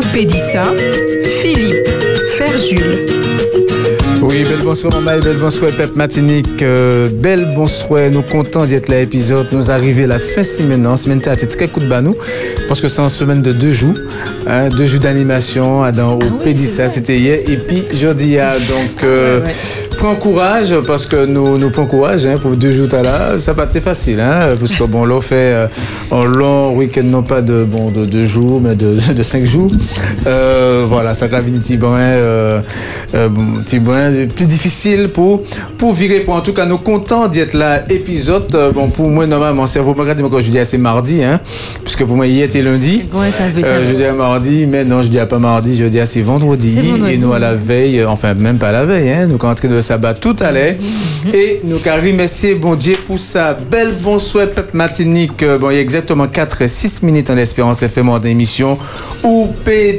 Oupédissa, Philippe, Ferjul. Oui, bel bonsoir maman et bel bonsoir Pep Matinique. Euh, bel bonsoir, nous contents d'être là épisode. Nous arrivons à la fin semaine. La semaine a été très coup de banou parce que c'est une semaine de deux jours. Hein, deux jours d'animation dans au ah Pédissa, c'était hier. Et puis jeudi, donc euh, prends courage parce que nous nous prenons courage hein, pour deux jours là. Ça pas été facile, hein, parce que bon, l'on fait euh, un long week-end, non pas de bon de deux jours, mais de, de cinq jours. Euh, voilà, ça petit bon, euh, petit bon plus difficile pour, pour virer. Pour en tout cas, nous contents d'être là. Épisode, euh, bon, pour moi, normalement, mon cerveau, quand je dis c'est mardi, hein, puisque pour moi, hier était lundi. Ouais, ça veut, ça euh, je dis à mardi, mais non, je dis pas mardi, je dis c'est vendredi, vendredi. Et nous, à la veille, euh, enfin, même pas la veille, hein, nous, rentrons de sabbat tout à l'heure. Mhm. Et nous, car merci, bon Dieu, pour ça. Belle bonsoir, peuple matinique. Bon, il y a exactement 4 et 6 minutes en espérance FM d'émission. Ou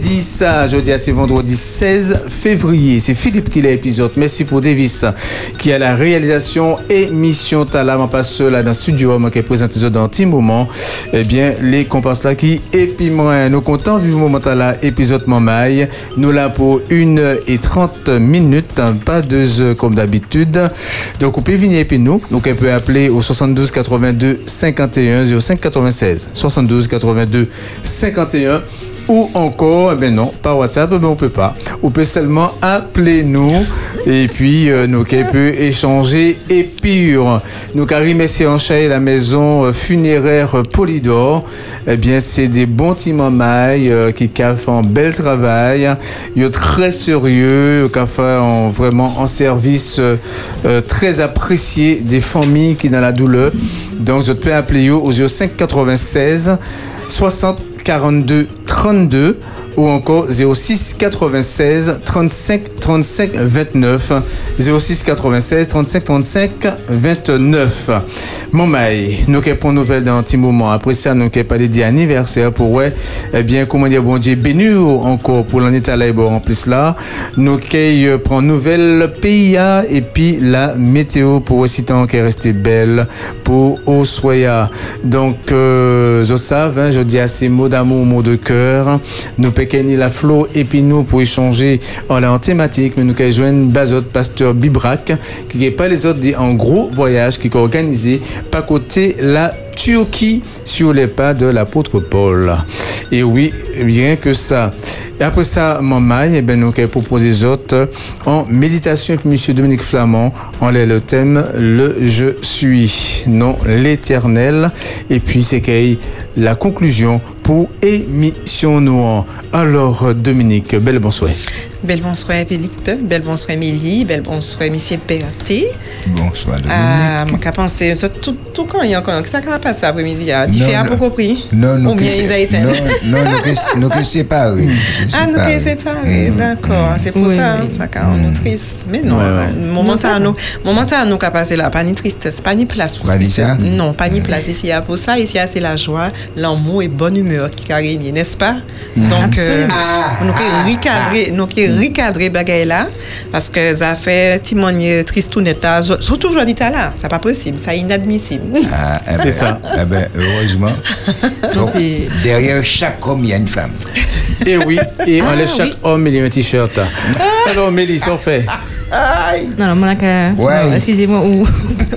dit ça, je dis c'est vendredi 16 février. C'est Philippe qui l'a épisode Merci pour Davis qui a la réalisation et mission Talam pas seul là dans studio qui est présenté dans un petit moment. Eh bien, les comparses là qui moi, nous comptons vivre moment là épisode Mamaï. Nous là pour 1 et 30 minutes, pas deux heures comme d'habitude. Donc, vous pouvez venir et puis nous. Donc, on peut appeler au 72 82 51 05 96. 72 82 51 ou encore, eh ben non, par WhatsApp, ben on peut pas. On peut seulement appeler nous et puis euh, nous qui peut échanger et pire. Nous Karim et la maison euh, funéraire Polydor, eh bien c'est des bons timamailles euh, qui font un bel travail. Ils sont très sérieux, qui font vraiment un service très apprécié des familles qui dans la douleur. Donc je peux appeler au 05 96 60 42 32 ou encore 06 96 35 35 29 06 96 35 35 29 Mon maï, nous avons une nouvelle dans un petit moment. Après ça, nous avons parlé d'anniversaire pour ouais, eh bien, comment dire, bon Dieu, béni encore pour l'année à en plus là. Nous prendre nouvelle PIA et puis la météo pour aussi tant qu'elle resté belle pour Osoya. Donc, euh, je savais, je dis ces mots d'amour, mots de cœur. Nous Pekeni la Flo et puis nous pour échanger en, thématique, mais nous avons joindre Bazot, pasteur Bibrac, qui n'est pas les autres dit en gros voyage qui est organisé pas côté la Turquie sur les pas de l'apôtre Paul. Et oui, bien que ça. Et après ça, maman, et eh ben, nous avons proposé en méditation avec M. Dominique Flamand. On est le thème Le Je suis, non l'éternel. Et puis c'est la conclusion pour émission noire. Alors, Dominique, belle bonsoir. Belle bonsoir Philippe, belle bonsoir Émilie, belle bonsoir Monsieur PRT. Bonsoir Dominique. Ah, mon pensé, tout, tout quand il y a encore, ça va passer après-midi, tu fais à peu compris? Non, non, Ou bien ils ont été Non, non, nous sommes séparés. Ah, nous sommes séparés, d'accord, c'est pour ça, ça rend nous triste. Mais non, moment à nous, moment à nous passé là, pas ni tristesse, pas ni place pour ça? Non, pas ni place. Ici, pour ça, ici, c'est la joie, l'amour et bonne humeur qui a régné, n'est-ce pas? Donc, euh, nous pouvons recadrer, nous recadrer bagaille là parce que ça fait témoigner tristounette surtout aujourd'hui là. C'est pas possible. C'est inadmissible. Ah, eh c'est ben, ça. eh ben, heureusement. Derrière chaque homme il y a une femme. Et oui et on laisse ah, chaque homme il y a un t-shirt. Alors Mélisse on fait non, non, mon excusez-moi, ou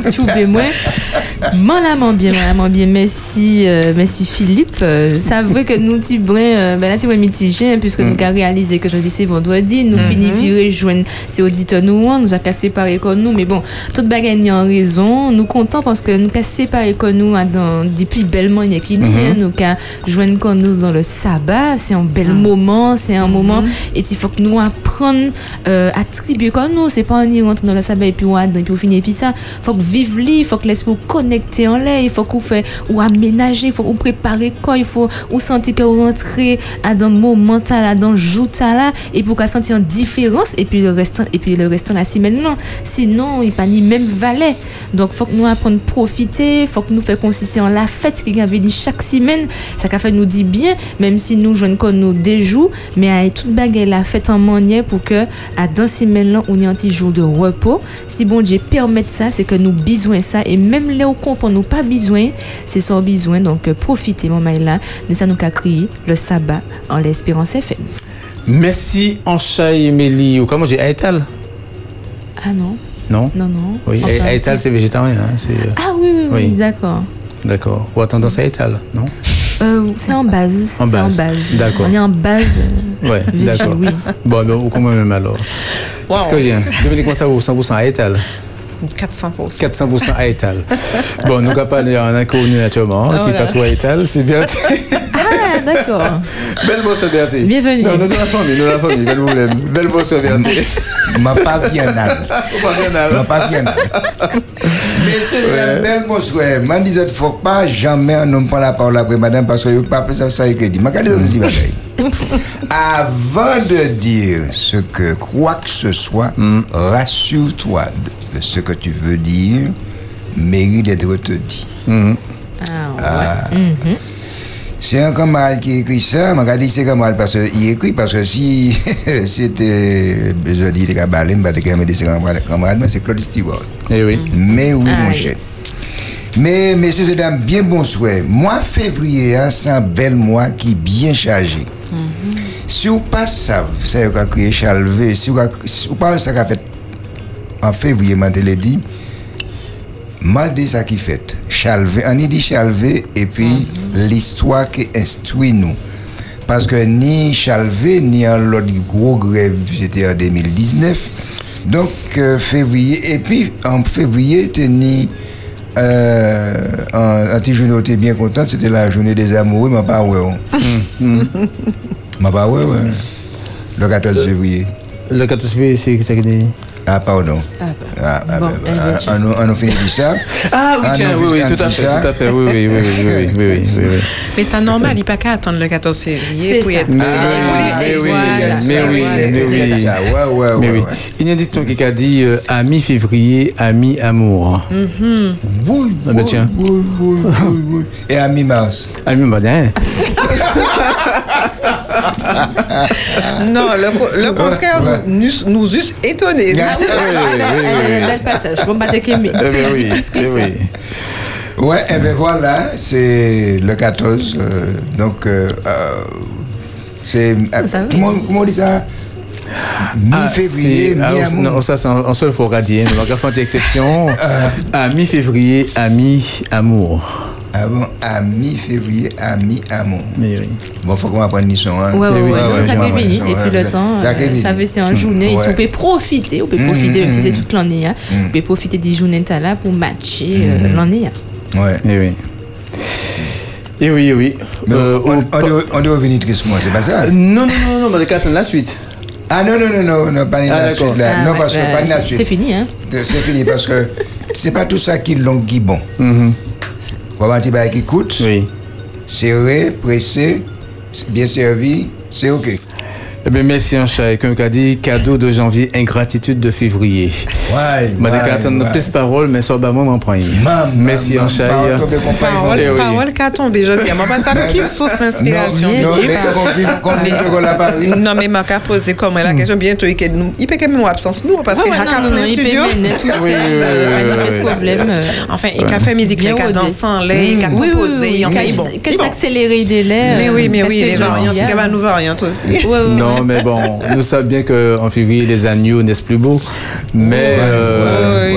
tu oublies moi. Mon la bien, mon bien, merci, euh, merci Philippe. Euh, ça veut que nous, tu euh, ben là, tu vois, mitigé, puisque nous mm. avons réalisé que jeudi c'est vendredi, nous mm -hmm. finissons virer joindre ces auditeurs nous, nous avons séparés comme nous, mais bon, toute bagarre en raison, nous comptons parce que nous avons séparés comme nous dans, depuis bellement il qui nous, mm-hmm. nous avons joindre comme nous dans le sabbat, c'est un bel mm. moment, c'est un moment, mm-hmm. et il faut que nous apprenions à attribuer comme nous c'est pas on y rentre dans le sabbat et puis on et puis on finit. Et puis ça faut que vivre il faut que l'esprit connecté en l'air faut qu'on fait ou aménager il faut qu'on préparer quoi il faut ou sentir que rentrer à dans moment là dans jour là et pour qu'on sentir une différence et puis le restant et puis le restant là si maintenant sinon il pas ni même valet donc faut que nous apprendre profiter faut que nous faire consister en la fête qui avait dit chaque semaine. Ça qu'a fait nous dit bien même si nous jeunes qu'on nous déjoue mais à toute baguette la fête en manière pour que à dans semaine là on y jour de repos. Si bon Dieu permet ça, c'est que nous besoin ça et même là où pour nous pas besoin, c'est sans besoin. Donc, profitez, mon maïla. De ça, nous qu'a crié le sabbat en l'espérance FM. Merci, Anchaï Mélie. Ou comment j'ai Aïtal? Ah non. Non? Non, non. Oui, Aïtal, c'est végétarien. Hein, euh, ah oui, oui, oui. d'accord. D'accord. Ou à tendance à Aïtal, non? Euh, c'est en base. En base. base. D'accord. On est en base. Ouais, d'accord. Oui. Bon, donc, comment même alors wow. Que bien Dominique, comment ça vaut 100% à Etal 400%. 400% à Etal. bon, nous n'avons pas un inconnu naturellement, oh, qui n'est pas trop à Etal, c'est bien. ah, d'accord. Belle bosse Bertie. Bienvenue. Non, nous, de la famille, nous, de la famille, belle problème. Belle bosse Bertie. Ma pas biennale. Ma pas biennale. Mais c'est un bel mot souhait. Je disais, il ne faut pas jamais un homme prendre la parole après madame parce que je ne pas ça, ça que dit. Je Avant de dire ce que quoi que ce soit, mm. rassure-toi de ce que tu veux dire mérite d'être te dit. Mm. Ah, ouais. Ah. Mm-hmm. C'est un camarade qui écrit ça. Je dit c'est camarade parce qu'il écrit parce que si c'était besoin de dire que Balem, c'est camarade, mais c'est Claude Stewart. Eh oui. Mais oui, mon cher. Mais, mais c'est un bien bon souhait. Mois février, hein, c'est un bel mois qui est bien chargé. Si vous pas ça, ça va créer Chalvé. Si vous ne pas ça qu'a fait en février, je l'ai dit, mal dit ça qui fait. Chalvé, on y dit Chalvé et puis mhm. l'histoire qui instruit nous. Parce que ni Chalvé, ni en l'autre gros grève, c'était en 2019. Donc, euh, février, et puis en février, ni euh, petit journée, était bien content, c'était la journée des amoureux, mais pas ouais. Mais pas ouais, ouais. Le 14 février. Le 14 février, c'est ça qui dit ah, pardon. Eh, ah, bah. ah, bon, bah, on, a fini de ça. Ah, oui, tiens, oui, oui, tout à fait, tout à fait. Oui, oui, oui, oui, oui, oui. Mais c'est normal, il n'y a pas qu'à attendre le 14 février pour y être. Mais, ah, mais, oui, mais oui, mais oui, mais oui. Oui. Il y a un dicton qui a dit euh, ami février, ami amour. Hein. Mm -hmm. Oui, ah, ben tiens. Et ami mars. Ami mars. non, le, le contraire nous, nous eût étonnés. Bel passage. Bon, bah, t'es oui, Ouais, et bien voilà, c'est le 14. Euh, donc, euh, euh, c'est. Comment, comment on dit ça? Mi-février, ah, Non, ça c'est en seul faut radier. On va faire une exception. à mi-février, à mi-amour. Ah bon, à mi-février, à mi-amour. Bon, faut qu'on apprenne une hein. Oui, oui, oui. Ça fait Et puis le temps, ça fait c'est en journée. Tu peux profiter, on peut mm, profiter, même si c'est mm, toute l'année. Hein. Mm. On peut profiter des journées de là pour matcher euh, l'année. Hein. Ouais. Et oui. Et oui, oui. Euh, on, doit revenir tristement, c'est pas ça? Non, non, non, non, mais attendre la suite. Ah non, non, non, non, non pas la ah, suite là. non, parce que pas la suite. C'est fini, hein C'est fini parce que c'est pas tout ça qui est long qui bon. Comment tu vas qui coûte Oui. Serré, pressé, bien servi, c'est OK. Eh bien, merci, un chat. Quelqu'un a dit cadeau de janvier, ingratitude de février. Ouais. Je vais attendre plus parole, mais sur moment, m'en prend. Merci, un chat. Parole, eh parole, qu'a tombé, je dis. Je pas ça qui source l'inspiration. Non, mais je vais poser comme la question bientôt. Il peut quand même absence, nous, parce qu'il y a un studio. Il peut problème. Enfin, il a fait musique, il a dansé en il a composé. Quel accéléré des laits. Mais oui, mais oui, les variantes. Il y a une variante aussi. Non, mais bon, nous savons bien qu'en février, les agneaux naissent plus beaux. Mais euh,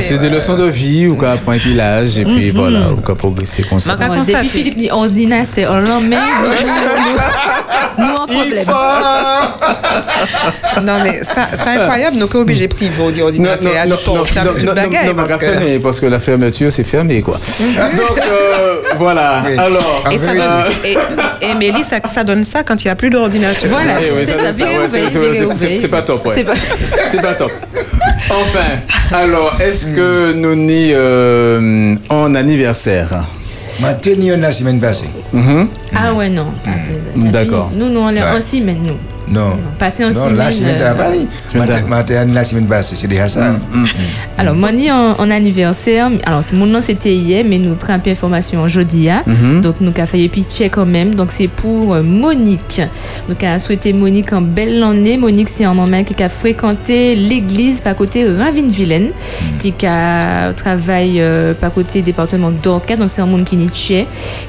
c'est des leçons de vie ou qu'on apprend un village et puis mhm. voilà, ou qu'on progresser comme ça. Depuis Philippe dit ordinateur, on l'emmène, nous en problème. non, mais c'est incroyable, nous sommes obligés de priver d'ordinateur à notre Non, parce que la fermeture, c'est fermé, quoi. Mhm. Donc, euh, voilà. Alors, et Mélie, ça donne ça quand il n'y a plus d'ordinateur. Voilà. C'est pas top, ouais. C'est pas top. Enfin, alors, est-ce que nous n'y euh, en anniversaire? Ma tenue la semaine passée. Mm-hmm. Ah ouais, non. Ah, D'accord. Nous, nous, on est en semaine, nous. Non. Passer en Non, la semaine d'avant, la semaine passée, c'est déjà ça. Mm, mm, mm. Alors, moi, en, anniversaire, alors mon nom c'était hier, mais nous avons un peu d'informations aujourd'hui. Hein. Mm-hmm. Donc, nous avons fait pitcher quand même. Donc, c'est pour euh, Monique. Nous avons souhaité Monique en belle année. Monique, c'est un moment qui a fréquenté l'église par côté Ravine-Vilaine, qui a travaillé euh, par côté département d'Orca. Donc, c'est un monde qui n'est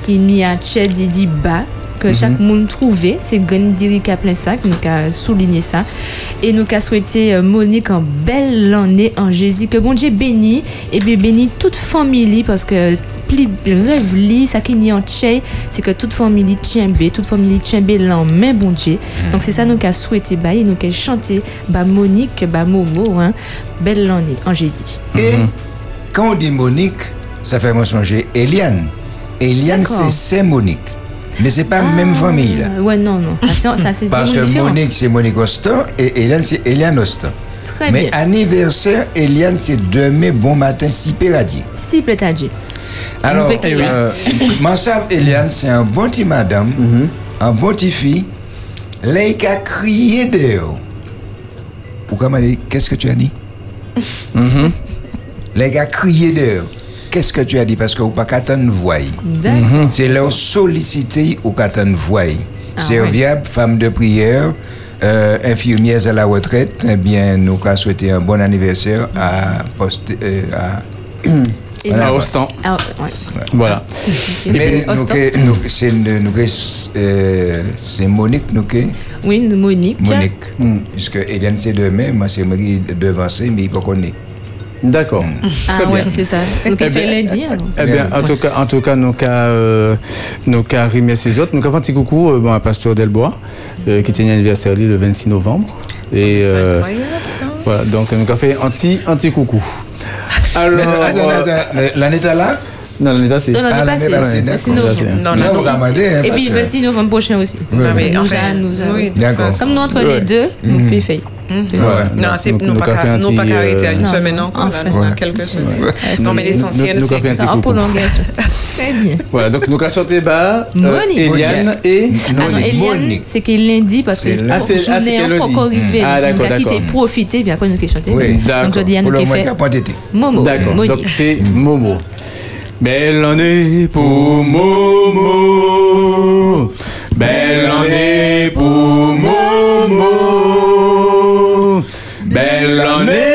qui n'y a dit bas que chaque monde trouvait. C'est Gandiri qui a plein ça, qui nous a souligné ça. Et nous a souhaité euh, Monique en belle année en Jésus. Que bon Dieu bénit et bien bénit toute famille parce que plus rêve li, ça qui n'y en c'est que toute famille tient bien, toute famille tient bien l'en main bon Dieu. Donc c'est ça nous a souhaité bah, et nous a chanté bah Monique, bah Momo, hein, belle année en Jésus. Et quand on dit Monique, ça fait moi songer Eliane. Eliane, c'est Saint Monique. Mais c'est pas la même ah, famille là. Ouais, non, non. Ça, c'est Parce que Monique, c'est Monique Ostan et Eliane, c'est Eliane Ostan. Très Mais anniversaire, Eliane, c'est demain, bon matin, si péradier. Si péradier. Alors, euh, Mansab Eliane, c'est un bon petit madame, mhm. un bon petit fille. Là, il a crié dehors. Ou comme dit, qu'est-ce que tu as dit? Mm Là, il a crié dehors qu'est-ce que tu as dit? Parce que vous pas qu'à voix. Mhm. C'est leur solliciter ou qu'à voix. Ah, Serviable, femme de prière, euh, infirmière à la retraite, eh bien, nous avons souhaité un bon anniversaire à, poste, euh, à et à Ostan. Ah, Voilà. Mais nous, c'est euh, c'est Monique, nous Oui, Monique. Monique. Mm. Puisque Hélène, c'est demain, moi, c'est Marie devancée, mais il ne connaît. D'accord. Ah ouais, c'est ça. Donc il fait lundi. Eh bien, en tout cas, en tout cas, nos cas, euh, remercier les autres. Nous avons un petit coucou euh, bon, à Pasteur Delbois, euh, qui tient l'anniversaire le 26 novembre. Et euh, voilà, donc nous avons fait un petit, un petit coucou. Alors, l'année là? Non, l'année passée. Non, l'année passée. Non, non, non. Et puis, le 26 novembre prochain aussi. Oui. Nous, nous, D'accord. Comme nous, entre les deux, nous pouvons faire. Non, c'est nous pas qu'à arrêter à une semaine encore, quelques semaines. Non, mais l'essentiel, c'est en prolongation. Très bien. Voilà, donc nous avons sorti bas Eliane et Eliane, c'est qu'il lundi parce que ah, c'est pas encore arrivé. Ah, d'accord, d'accord. Quitté, profité, puis après nous avons chanté. Donc je dis à nous qui fait Momo. D'accord, donc c'est Momo. Belle année pour Momo. Belle année pour Momo. Belle année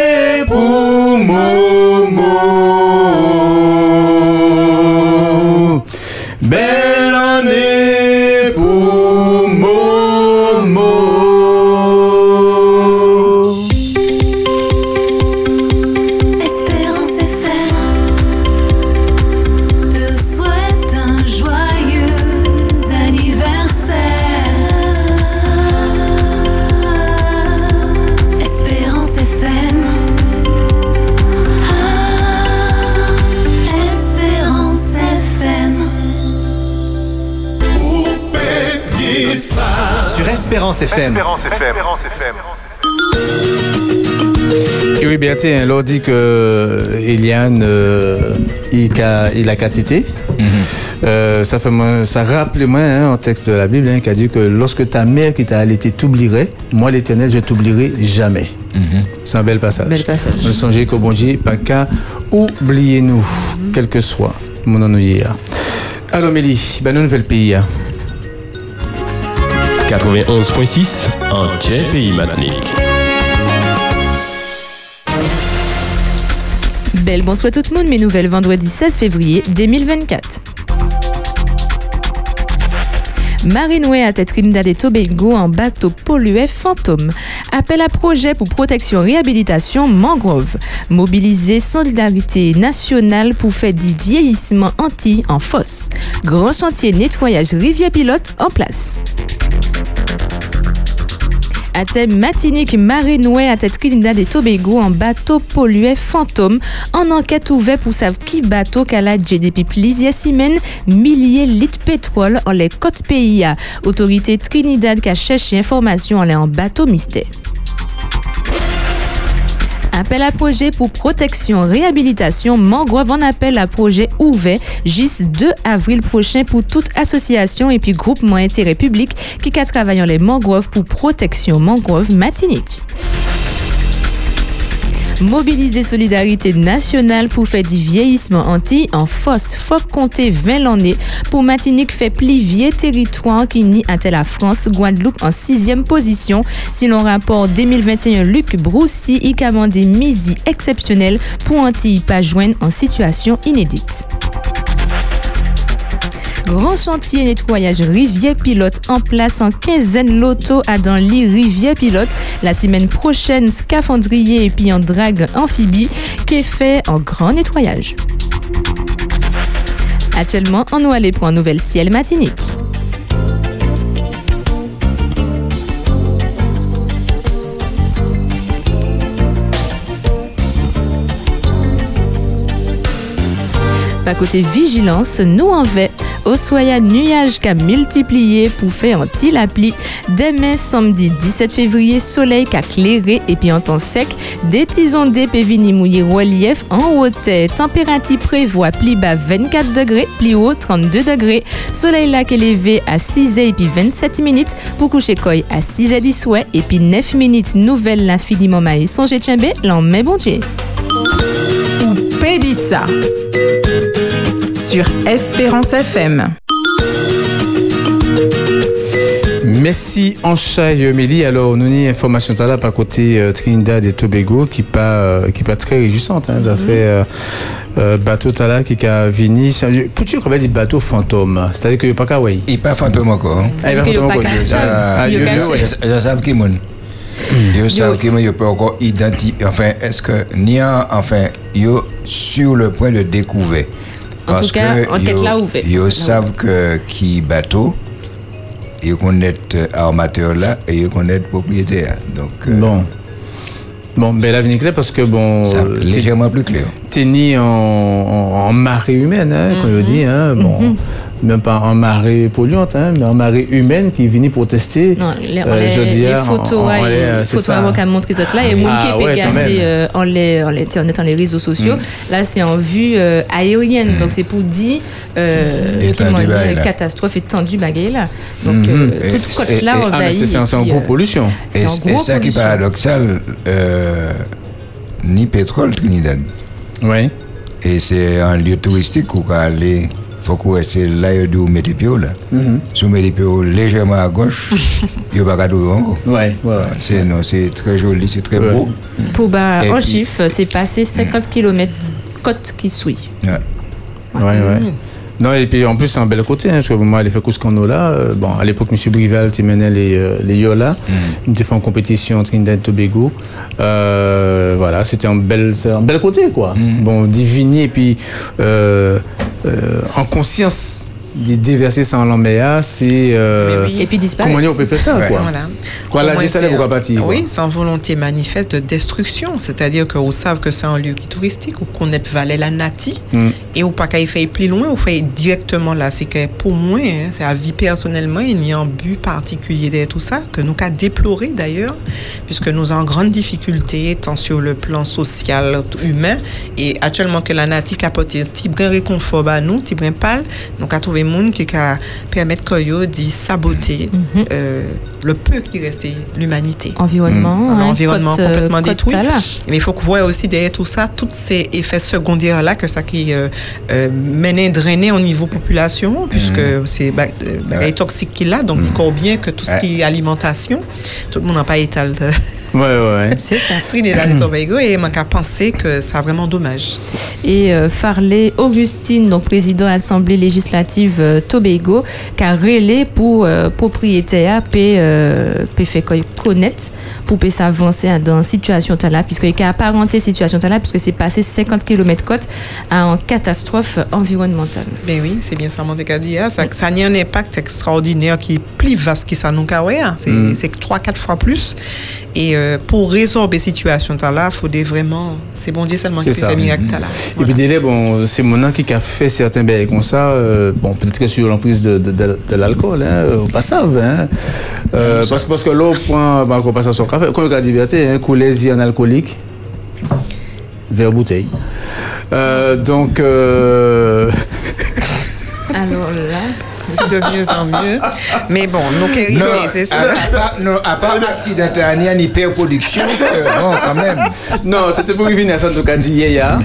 Espérance FM. Et oui, bien, tiens, l'on dit que Eliane, euh, il a, il a quantité. Euh, ça fait ça rappelle moi hein, en texte de la Bible hein, qui a dit que lorsque ta mère qui t'a allaité t'oublierait, moi l'Éternel je t'oublierai jamais. C'est un bel passage. Bel passage. Nous songez qu'au bon Dieu, pas qu'à oublier nous, quel que soit mon ennui. Alors Mélie, ben nous nouvelle pays. hein. 91.6 en pays Matnik. Belle bonsoir tout le monde, mes nouvelles vendredi 16 février 2024. Marinoué à Trinidad et Tobago en bateau pollué fantôme. Appel à projet pour protection réhabilitation mangrove. Mobiliser solidarité nationale pour faire du vieillissement anti en fosse. Grand chantier nettoyage rivière pilote en place. À thème Matinique Marinoué à tête Trinidad et Tobago en bateau pollué fantôme. En enquête ouverte pour savoir qui bateau qu'à la depuis plusieurs semaines, milliers litres pétrole en les côtes pays. Autorité Trinidad qui a cherché information en les en bateau mystère. Appel à projet pour protection, réhabilitation, mangrove en appel à projet ouvert jusqu'à 2 avril prochain pour toute association et puis groupement intérêt public qui a travaillé les mangroves pour protection mangrove matinique. Mobiliser solidarité nationale pour faire du vieillissement anti en force. Faut compter 20 l'année pour Matinique fait plivier territoire qui nie à la France, Guadeloupe en sixième position. Si l'on rapporte 2021, Luc Broussy y commandé misi exceptionnel pour anti pas joindre en situation inédite. Grand chantier nettoyage Rivière Pilote en place en quinzaine loto à dans l'île Rivière Pilote. La semaine prochaine, scaphandrier et puis en drague amphibie qui est fait en grand nettoyage? Actuellement, on nous aller pour un nouvel ciel matinique. Pas côté vigilance, nous en fait. Au soya nuage qu'a multiplié pour faire un petit appli. Demain, samedi 17 février, soleil qu'a clairé et puis en temps sec. Des tisons d'épée vini mouillé relief en hauteur. Température prévoit pli bas 24 degrés, pli haut 32 degrés. Soleil est élevé à 6 et puis 27 minutes pour coucher koi à 6 et 10 souhait et puis 9 minutes nouvelle l'infiniment maïs. Songez tchembe, l'en met bon Dieu. Pédissa sur Espérance FM. Merci Anchaï Mélie. Alors, nous avons une information là par côté euh, Trinidad et Tobago qui pas euh, qui pas très réjouissante. Hein. Ça fait euh, bateau là qui a venu. Pour tu connais des bateaux fantômes, c'est-à-dire que pas kawaii. Il pas fantôme encore. hein. Ah, il que fantôme encore. pas je- ah, je- qu'à je- ça. ouais. Je savent qui moun. Je qui peux encore identifier. Enfin, est-ce que ni en- enfin, yo sur le point de découvrir. En tout cas, enquête là ouverte. Là savent que qui bateau, ils connaissent armateur là et ils connaissent propriétaire. Donc, euh, Bon. Bon, ben l'avenir clair parce que bon, ça, euh, légèrement plus clair. T'es né en, en, en marée humaine, hein, quand on dit, hein, bon, même pas en marée polluante, hein, mais en marée humaine qui vient pour tester. Non, les, euh, les- je veux les dire, photos, en- en- ouais, en- les euh, photos avant ça là, et Ah qui même. euh, en, les, en l'internet, dans les réseaux sociaux, là c'est en vue euh, aérienne, donc c'est pour dire euh, bagaille, là. catastrophe étendue bagaille là. Donc Mhm. euh, Et- toute côte et- là et- Ah, envahie. c'est en, c'est en et gros euh, pollution. C'est Et, en et gros ça qui est pollution. paradoxal, euh, ni pétrole Trinidad. Oui. Et c'est un lieu touristique où on aller, faut qu'on reste là où mettre les pieds là. Si on met les pieds légèrement à gauche, il pas de encore. Ouais, ouais. C'est non, c'est très joli, c'est très Ouais. beau. Pour bah, en puis- chiffre, c'est passé 50 km côte qui suit. Ouais. Ouais, ouais. Non, et puis en plus, c'est un bel côté, hein, parce que moi, elle fait Cuscano là. euh, bon, à l'époque, M. Brival, qui menait les, euh, les Yola. Il fait en compétition en Trinidad et Tobago. Euh, voilà, c'était un bel, c'est un bel côté, quoi. Bon, diviner, et puis euh, euh, en conscience déverser ça en l'embéa, c'est. Euh, oui. Et puis disparaître. Comment on peut faire ça, Ouais. quoi Voilà. Quoi, Au là, moins, j'ai ça, pourquoi partir, quoi. Oui, sans volonté manifeste de destruction. C'est-à-dire qu'on savent que c'est un lieu qui est touristique, ou qu'on est Valais la Nati, Mm. et ou pas qu'il fait plus loin, ou fait directement là. C'est que pour moi, hein, c'est à vie personnellement, il n'y a un but particulier derrière tout ça, que nous qu'à déplorer d'ailleurs, puisque nous avons en grande difficulté, tant sur le plan social, humain, et actuellement que la Nati capote un petit brin réconfort à nous, petit brin pâle, donc à trouver monde qui a permettre que yo d'y saboter Mhm. euh, le peu qui restait l'humanité. Environnement, hein, environnement côte, complètement côte détruit. Mais il faut qu'on voit aussi derrière tout ça, tous ces effets secondaires là que ça qui euh, euh, mène drainer au niveau population, puisque c'est ba- bagaille Ouais. toxique qu'il a, donc il faut bien que tout ce qui est alimentation, tout le monde n'a pas étal de Ouais, ouais. C'est ça. Trinidad et Tobago et m'a qu'à penser que c'est vraiment dommage. Et euh, Farley Augustine, donc président Assemblée législative euh, Tobago, qui a relé pour euh, propriétaire peut euh, quoi- connaître pour peut s'avancer dans situation là puisque il a apparenté situation là puisque c'est passé 50 km côte à une catastrophe environnementale. Ben oui, c'est bien ça, mon qu'à dire. Ça, ça a un impact extraordinaire qui est plus vaste que ça nous ouais, hein. C'est c'est trois, quatre fois plus. Et euh, pour résorber situation là, il faut des vraiment. C'est bon Dieu seulement qui faire miracle là. Et puis, délai, bon, c'est mon nom qui a fait certains bails comme ça. euh, bon, peut-être que sur l'emprise de, de, de, de l'alcool, hein, euh, pas ça, hein. Euh, parce, parce que là, au point, bah, qu'on passe à son café, quand on regarde liberté, hein, couler en alcoolique. Vers bouteille. Euh, donc. euh, Alors là, De mieux en mieux. Mais bon, nous c'est sûr. à, à part, non, à part accidentel, il y a une production. bon, quand même. non, c'était pour revenir à ça, en tout cas, dit hier,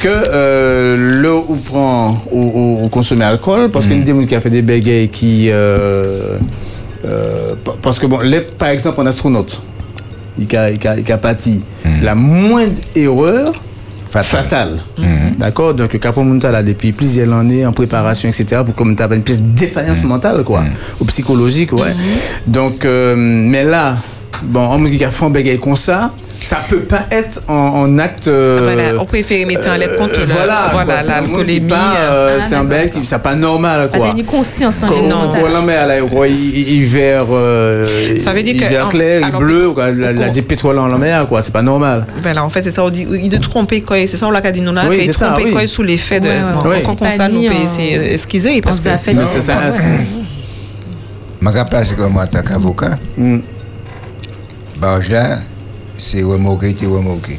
que euh, le ou prend ou, ou, ou consomme alcool, parce qu'il y a des gens qui a fait des bégayes qui. euh, euh, pa- parce que, bon, les, par exemple, un astronaute, il a, il a, il a pâti la moindre erreur Fatale. fatale. D'accord Donc, Munta, là, depuis plusieurs années en préparation, etc., pour comme tu une pièce de défaillance mentale, quoi, ou psychologique, ouais. Donc, euh, mais là, bon, on qui a fait un bégay comme ça, ça peut pas être en, en acte. euh, Voilà, on préfère mettre en lettre contre euh, la- voilà, voilà, l'alcoolémie, pas, euh, euh, c'est ah, un bec, c'est pas normal, ah, quoi. t'as une conscience en Quand mentale. on l'emmène là, quoi, hi- hiver, euh, Ça veut dire que- clair, alors, bleu, quoi, la, dit pétrole en l'emmène, quoi, c'est pas normal. Ben là, en fait, c'est ça, on dit, il tromper quoi, c'est ça, on l'a dit, c'est ça, tromper oui. quoi sous l'effet de, quand C'est on ça, nous c'est parce que, Non, c'est Je me comme en tant qu'avocat. Mm. C'est remorqué, tu remorqué.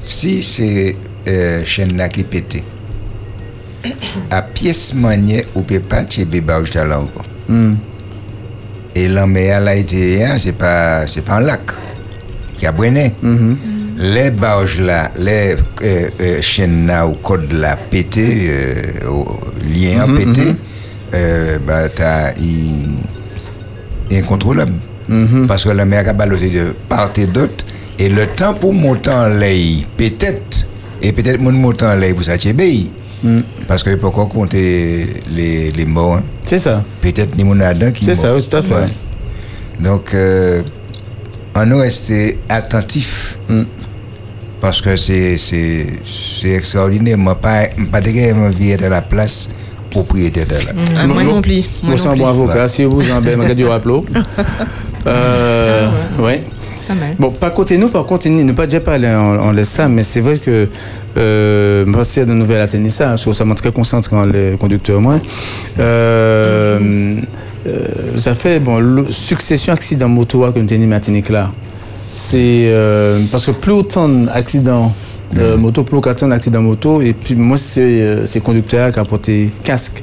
Si c'est euh, chaîne là qui pète, à pièce manière, ou peut pas tuer barge là encore. Mm. Et l'emmène là été, hein, c'est pas, c'est pas un lac qui a brûlé. Mhm. Les barges là, les euh, euh, chaînes là ou code là pété, euh, lien Mhm, pété, mhm. euh, bah, t'as, il, Mhm. Parce que la mer a ballotté de part et d'autre, et le temps pour monter en l'air, peut-être, et peut-être mon monter en l'air pour ça. Mm. Parce qu'il peut encore compter les, les morts, hein? C'est ça. peut-être ni mon adam qui C'est ça, oui, tout à fait. Ouais. Donc, euh, on doit rester attentif. Mm. Parce que c'est, c'est, c'est extraordinaire. Moi, pas, pas envie d'être à la place propriétaire de là. Ah, moi non plus, moi Moi, non plus. bon avocat. Si vous en avez, du rappelot. Euh, ouais. Pas mal. Bon, pas côté nous, par contre, ne pas déjà parler en, en laisse ça, mais c'est vrai que euh, c'est de nouvelles à tenir ça, ça m'a très concentré en les conducteurs moins. Euh, euh, ça fait bon le- succession accident moto que nous tenons Martinique là. C'est euh, parce que plus autant d'accidents de moto, plus autant d'accidents moto, et puis moi c'est euh, c'est conducteur qui a porté casque.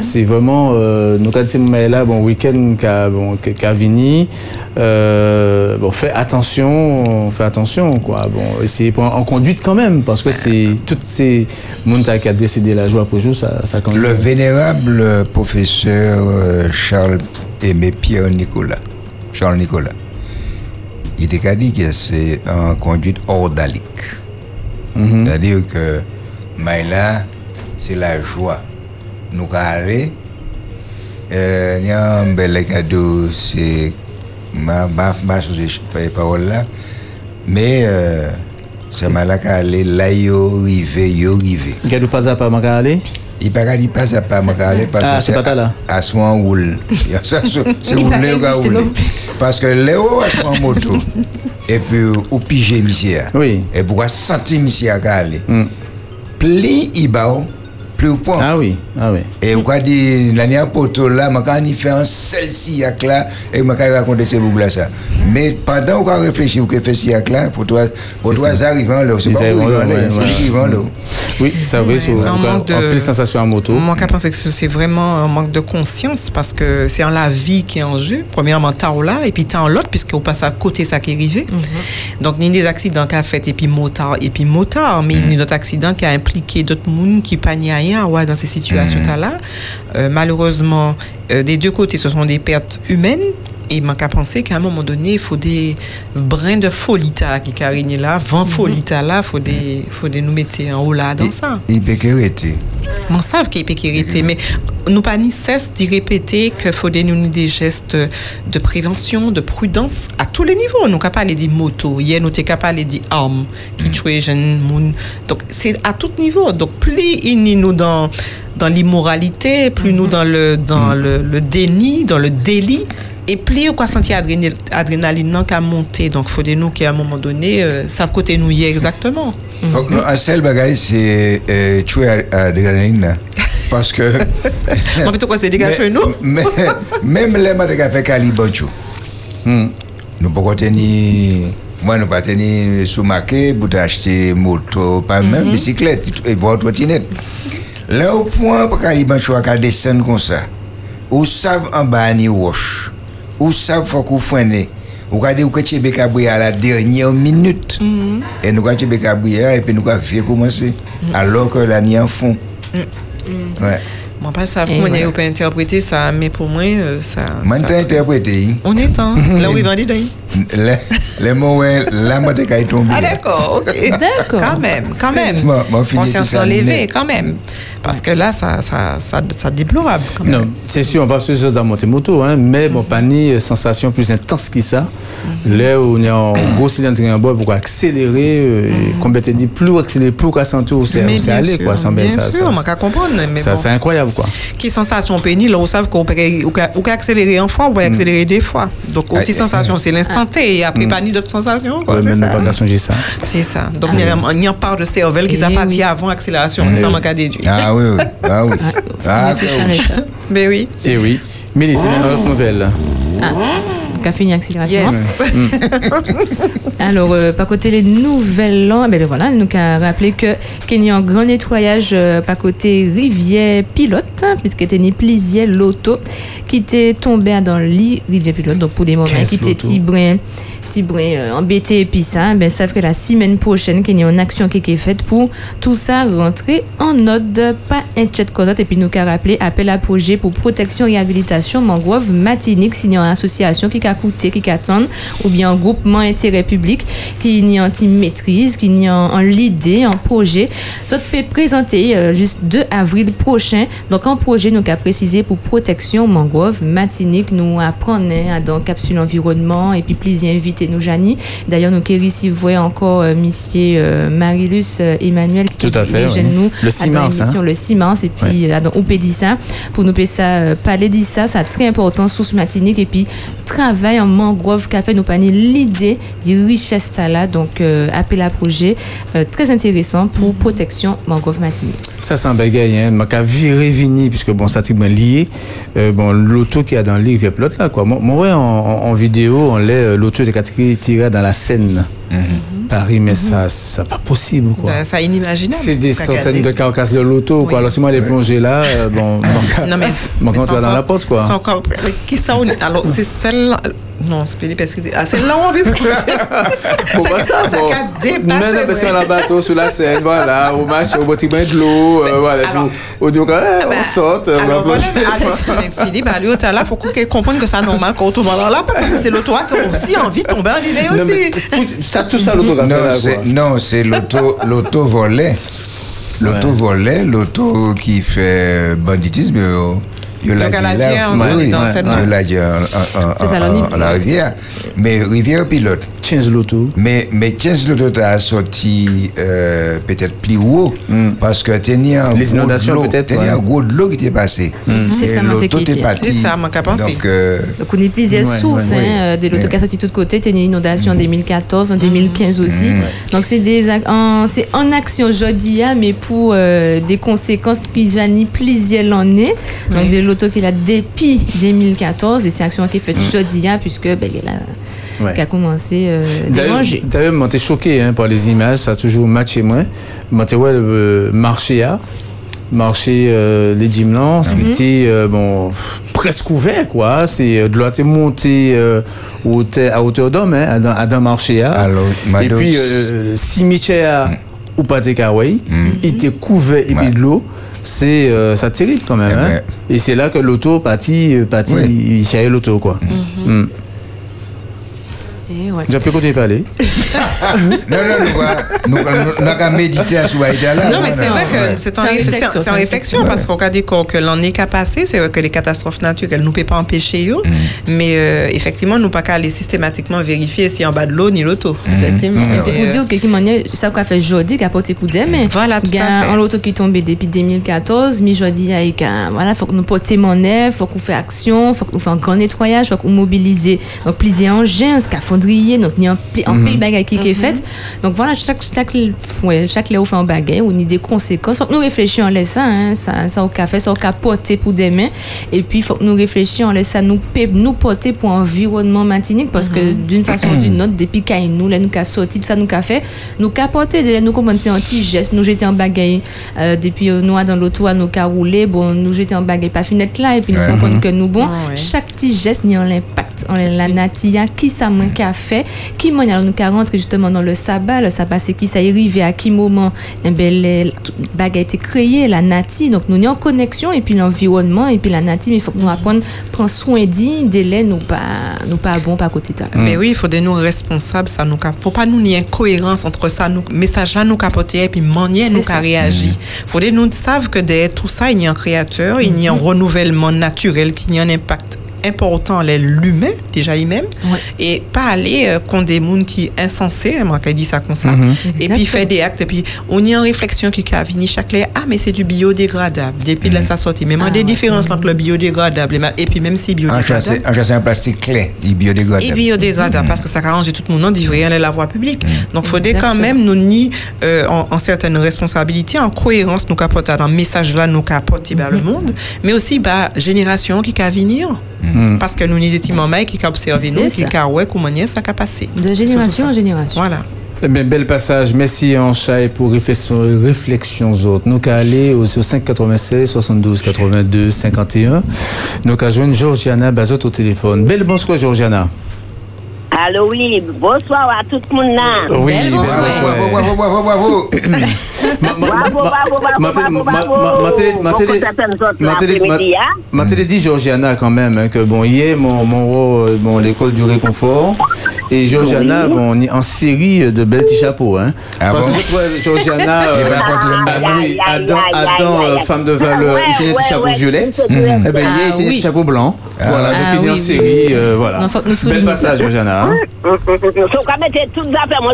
C'est vraiment euh, nous quand ces moments là, bon week-end qui a bon qui a vini, euh, bon fait attention, fait attention quoi. Bon c'est en conduite quand même parce que c'est toutes ces monde qui a décédé la joie pour jour ça ça quand même. Le vénérable euh, professeur euh, Charles Aimé Pierre Nicolas, Charles Nicolas, il était dire que c'est en conduite ordalique. Mhm. C'est-à-dire que Maïla, c'est la joie. Nous aller, euh, il y a un bel cadeau, c'est ma ma chose parole là, mais euh, c'est mal qu'à aller là yo rivé yo rivé. Gadou pas à pas manquer aller. Il pas dit pas ça pas manquer aller parce Ah, que c'est à soi roule. C'est rouler. non plus. Parce que Léo a son moto et puis ou pigé monsieur. Oui. Et pourquoi sentir monsieur à aller. Mm. Plus il bat, plus au point. Ah oui, ah oui. Et on a dit, l'année à poto là, je quand il fait un seul siac là, et je vais raconter ces boucles là ça. Mais pendant qu'on réfléchit, on fait siac là, pour toi, pour toi, ça arrive en là. C'est pas pour là, là, c'est va en là. Oui, ça oui, c'est en un tout cas, manque de- en plus sensation à moto. Moi, je pense que c'est vraiment un manque de conscience parce que c'est en la vie qui est en jeu. Premièrement, t'as là et puis t'as en l'autre puisqu'on passe à côté ça qui est arrivé. Donc, il y a des accidents qui a fait et puis motard et puis motard, mais il y a d'autres accidents qui a impliqué d'autres monde qui pas ouais, dans ces situations là. Euh, malheureusement, euh, des deux côtés, ce sont des pertes humaines. Et man qu'à penser qu'à un moment donné, il faut des brins de folie ta qui carine là, vent folie ta là, faut des, faut des nous mettre en haut là dans ça. Il peut que rester. On savent qu'il y a sécurité, mais nous pas ni cesse d'y répéter qu'il faut des, nous, des gestes de prévention, de prudence à tous les niveaux. Nous pas parler des motos, hier nous pas parler des armes qui tuent les jeunes moun. Donc c'est à tout niveau. Donc plus il nous dans dans l'immoralité, plus nous dans le dans le, le déni, dans le délit. Et plus on quoi sentir adrénaline, adrénaline non qu'à monter. Donc faut des nous qui à un moment donné euh, savent côté nous y est exactement. Faut que nous, un seul bagage, c'est euh, tuer à- à l'adrénaline. Parce que. Moi, plutôt quoi, c'est dégagé chez nous. mais- Même les matins qui fait Calibancho, Hmm. nous pouvons tenir Moi, nous pas tenir sous marqué pour acheter moto, pas même bicyclette, et voir trottinette. Là, au point, pour choix qu'à descendre comme ça, ou savent en bas ni wash, ou savent faut qu'on freine. Ou quand vous avez bécaboué à la dernière minute, et nous avons bécaboué et puis nous avons fait commencer, alors que là, ni en fond. Ouais. Moi, pas ça, on peut interpréter ça, mais pour moi, euh, ça. Moi, ça- t'ai interprété. On est temps. Là où il vendait d'ailleurs. Les, les mots, là, moi, t'es tombé. Ah d'accord, ok. D'accord. Quand même, quand même. Moi- moi, Conscience ça, enlevée, quand même. Parce que là, ça, ça, ça, ça déplorable. Quand même. Non, c'est sûr, on va sur choses à monter moto, hein, mais bon, pas ni euh, sensation plus intense que ça. Là où on est en gros cylindre en bois pour accélérer, euh, comme tu dit, plus accélérer, plus qu'à sentir où c'est sûr, quoi. sans bien ça, sûr, ça, on va comprendre. Mais ça, bon. c'est incroyable, quoi. Qui sensation pénible, là, on sait qu'on peut qu'à- qu'à accélérer une fois, ou qu'à accélérer deux fois. Donc, Ah, petite ah, sensation, c'est l'instant T, et après, pas ni d'autres sensations. quoi, n'a pas qu'à songer ça. C'est ça. Donc, il y a un- il y a une part de cervelle qui Eh s'est partie oui. avant accélération. Ça m'a qu'à déduire. Ah oui, oui. Ah oui. Ah, oui. Mais oui. Et oui. Mais une autre nouvelle. Qu'a fini accélération. Yes. Alors, euh, par côté les nouvelles langues, ben, ben voilà, nous a rappelé que qu'il y a un grand nettoyage euh, par côté rivière pilote, hein, puisque était ni plisier l'auto qui était tombé dans le lit rivière pilote. Donc, pour des moments 15 qui était l'auto? Petit brin, euh, embêté et puis ça, ben, savent que la semaine prochaine, qu'il y a une action qui est faite pour tout ça rentrer en ordre, pas un chat. Et puis, nous a rappelé appel à projet pour protection et réhabilitation mangrove Matinique, signé une association qui a coûté, qui attend, ou bien un groupement intérêt public qui n'y en maîtrise, qui n'y en, en l'idée, en projet. Ça peut présenter euh, juste 2 avril prochain. Donc, un projet, nous a précisé pour protection mangrove Matinique, nous apprenons hein, dans capsule environnement et puis plaisir invité nous Jani. D'ailleurs, nous qui ici voyons encore euh, monsieur euh, Marilus euh, Emmanuel Tout à fait, dirige oui. nous Le 6 à dans mars, hein. le 6 mars et puis euh, dans on peut dire ça pour nous payer ça euh, parler de ça c'est très important source matinique et puis travail en mangrove café nous panier l'idée de richesse là donc euh, appel à projet euh, très intéressant pour protection mangrove matinique Ça, c'est un bagaille, hein. M'a virer Vini, puisque bon, ça, c'est bien lié. Euh, bon, l'auto qui a dans le pilote là, quoi. Moi, moi, ouais, en, en- en vidéo, on euh, l'auto était tiré, tiré dans la Seine. Paris, mais ça, c'est pas possible, quoi. Ça, inimaginable. C'est des centaines de carcasses de l'auto, Oui. quoi. Alors, si moi, les plongées là, euh, bon, Non, mais. Mon mais compte c'est va dans la porte, quoi. C'est encore. Que ça, on Alors, c'est. Non, c'est Philippe, excusez. Ah, celle-là, on veut Faut pas ça, ça bon. dépassé, Mais non, mais c'est ouais. un bateau sur la Seine, voilà, au match, au bâtiment de l'eau, euh, voilà. alors- au donc, eh, on saute, on va Alors voilà, alors, mais Philippe, à lui, au là, faut qu'on comprenne que c'est normal quand on tombe dans là, parce que c'est l'auto, t'as aussi envie de tomber en idée Non, mais aussi. c'est- ça, tout ça, l'auto, Non, c'est, quoi. non, c'est l'auto, l'auto volée. L'auto volée, l'auto qui fait banditisme, euh, il y a la l'on y- en- la rivière. Mais rivière pilote. Change l'auto. Mais, mais qu'est-ce que l'auto a sorti euh, peut-être plus haut parce que tenait un Les gros inondations, de l'eau, peut-être, ouais. un gros de l'eau qui était passé. C'est Et ça, parti. C'est ça, mon penser. Donc, euh, Donc, on est plusieurs Ouais, sources ouais, hein, ouais. de l'auto qui a sorti de tous côtés. Il une inondation en 2014, en 2015 aussi. Donc, c'est des en, c'est en action aujourd'hui, hein, mais pour euh, des conséquences qui ai plusieurs l'année. Donc, Oui. de l'auto qui a depuis 2014 et c'est action qui est faite aujourd'hui, hein, puisque ben, elle a, Ouais. qui a commencé euh, déranger. d'ailleurs, moi, t'es choqué hein, par les images, ça a toujours matché moi. Moi, t'es ouais, le marché à, marché euh, les Dimlans, c'était euh, bon, presque ouvert, quoi. C'est euh, de l'autre monté euh, à hauteur d'homme, hein, à dans marché à. Alors, Et puis, euh, si Michel ou pas t'es kawaii, il était couvert et puis de l'eau. C'est euh, ça terrible quand même. Eh hein. ben. Et c'est là que l'auto parti, euh, parti, Oui. il cherchait l'auto, quoi. Mm. Et ouais. J'ai pu côté parler? non, non, nous, va- nous, nous, nous, qu'à méditer à ce là. Non, mais c'est vrai que c'est en, en réflexion, réflexion, en en parce qu'on a dit qu'on- que l'année qui a passé, c'est vrai que les catastrophes naturelles nous peuvent pas empêcher, yo, mais euh, effectivement, nous pas qu'à aller systématiquement vérifier si en bas de l'eau ni l'auto. Effectivement. Et c'est pour dire que qui manière ça qu'a fait jeudi qui a porté coup mais Voilà, tout il y à a fait. un auto qui est tombé depuis 2014 mi un voilà faut que nous portions mon air faut qu'on fait action faut qu'on fait un grand nettoyage faut qu'on mobilise plusieurs engins ce qu'il faut cendrier, donc y a un un Mhm. pile bagaille qui qui est fait. Donc voilà, chaque, chaque, ouais, chaque léo fait un bagaille, on a des conséquences. Faut que nous réfléchissions en laissant, hein, ça, ça au café, ça au cas porter pour demain. Et puis, il faut que nous réfléchissions en laissant nous, nous porter pour environnement Martinique, parce que d'une façon ou d'une autre, depuis qu'il nous, là, nous qu'a sorti, tout ça, nous qu'a fait, nous qu'a porté, nous commençons un petit geste, nous jeter en bagaille, euh, depuis euh, nous, dans l'auto, nous qu'a roulé, bon, nous jeter en bagaille, pas finette là, et puis nous comprendre que nous, bon, Ah ouais. chaque petit geste n'y a un impact. On est la natia, qui ça moins fait, qui moi nous qu'a rentré justement dans le sabbat, le sabbat c'est qui ça est arrivé à qui moment, eh ben les tout- bague a été créée, la nati, donc nous n'y en connexion et puis l'environnement et puis la nati, mais il faut que nous apprendre prendre soin d'y, délai nous pas nous pas bon pas côté de ça. Mais oui, il faut des nous responsables, ça nous cap- faut pas nous ni incohérence entre ça, nous message là nous capoter et puis manière C'est nous ça. qu'a réagi. Faut des nous savent que derrière tout ça, il y a un créateur, il y a un renouvellement naturel, qu'il y a un impact important les l'humain déjà lui-même Ouais. et pas aller euh, contre des mondes qui insensés moi qui dit ça comme ça. Et puis faire des actes et puis on y a une réflexion qui a venu chaque clair ah mais c'est du biodégradable depuis là ça sorti. Même Ah des ouais. différences entre le biodégradable et ma- et puis même si En biodégradable. en chassé un plastique clé, il est et biodégradable. biodégradable parce que ça arrange tout le monde dit rien à la voie publique. Donc il faudrait quand même nous ni euh, en, en certaines responsabilités en cohérence nous capoter dans le message là nous capoter vers le monde mais aussi bah génération qui va venir parce que nous nous étions mamans qui a observé nous qui a ouais comment ça a passé De génération en génération. voilà Eh bien, bel passage. Merci en chat pour réflexion, réflexions autres. Nous qu'à aller au, au 596 72 82 51. Nous qu'à joindre Georgiana Bazot au téléphone. Belle bonsoir, Georgiana. Allô, oui, bonsoir à tout le monde là. Oui, bonsoir. Bravo, bravo, bravo, bravo. Ma- ma- Bravo, ma- bravo, bravo, ma- bravo, ma- bravo. ma- ma- télé- ma Bon, télé- pour certaines autres, ma télé- l'après-midi, ma- hein. ma télé dit Georgiana quand même hein, que bon hier mon mon euh, bon l'école du réconfort et Georgiana bon on est en série de belles petits chapeaux hein Ah parce que Georgiana Eh ben, euh, quand ah bien. Adam Adam euh, femme de valeur il tenait violettes c'est vrai. eh ben hier Ah, il tenait des oui. chapeaux blancs voilà donc Ah, il est en série euh, voilà bel passage. Georgiana hein. Faut les affaires, moi,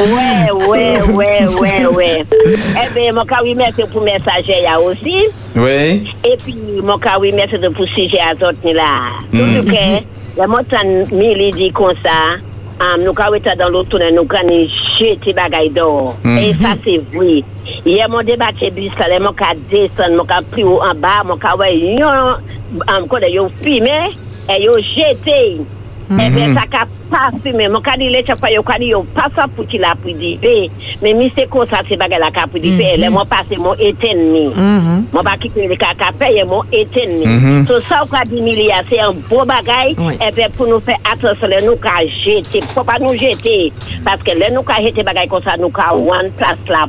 Ouè, ouè, ouè, ouè, ouè. Ebe, eh mwen ka wimese pou mesaje ya osi. Ouè. Epi, mwen ka wimese pou sije a zot ni la. Toutou ke, la mwen tan mi li di kon sa, nou ka weta dan loutounen nou kani jeti bagay do. E sa se vwi. Ye mwen debate bis la, mwen ka desen, mwen ka pri ou an ba, mwen ka wè yon, mwen kode yon fime, e yon jeti. Eh bien, ça n'a pas fumé. Mon cas, il est chaque fois, il y a pas ça pour qu'il a pris d'IP. Mais, mi, c'est comme ça, c'est bagaille la cap pris d'IP. Elle, moi, passé mon étenne. Mon pas quitter le. Mhm. So ça ou ka di milliards, c'est un beau bagay. Oui. Et puis pour nous faire attention, les nous ka jeter. Faut pas nous jeter. Parce que les nous ka jeter bagay comme ça, nous ka one place la.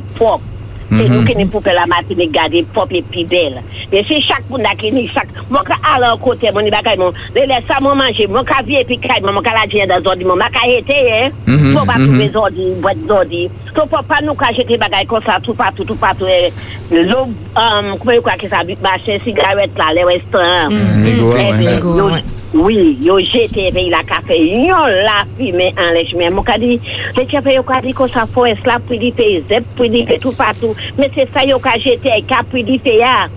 C'est nous qui nous pouvons la Martinique garder propre et puis belle. Et si chaque monde qui ni chaque, moi ka mon, les laisse ça mon manger, mon ka vie kay, mon ka la dire dans zodi, ka zodi. So faut pas nous ka jeter bagay comme ça tout partout, tout partout. eh, L'eau, um, comment quoi que ça, machin cigarette là, les restaurants. Ego, Eh ouais. bien, Ego, yo- ouais. Oui, yo jeté pe la yon la fumé en lèche mais mon ka di, le chef yo ka di ko sa forest la di pe zep pri di pe tout mais c'est ça yo ka jeté ka pri di pe ya.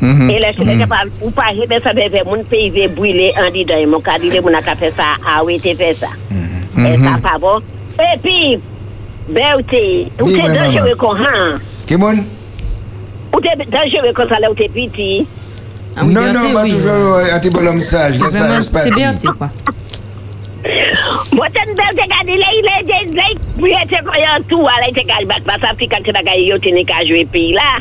Mhm. Et le chef pa ou pa jebe sa beve moun pe ve brûler en di dans mon ka di le moun a ka fait ça, ah oui, te fait ça. Et ça pas bon. Et puis Beauté, ou Oui, te ouais, dangereux kon han. Kimon? Ou te dangereux kon sa là ou te petit? Ah non, non, pas toujours un petit bonhomme sage. laisse ça, Vraiment, laisse pas c'est. Berthier, quoi. Boten bel te gadi le, le, le, le, priye te koyan tou, ala te gadi bak, kak te bagay yo ka jwe pi la,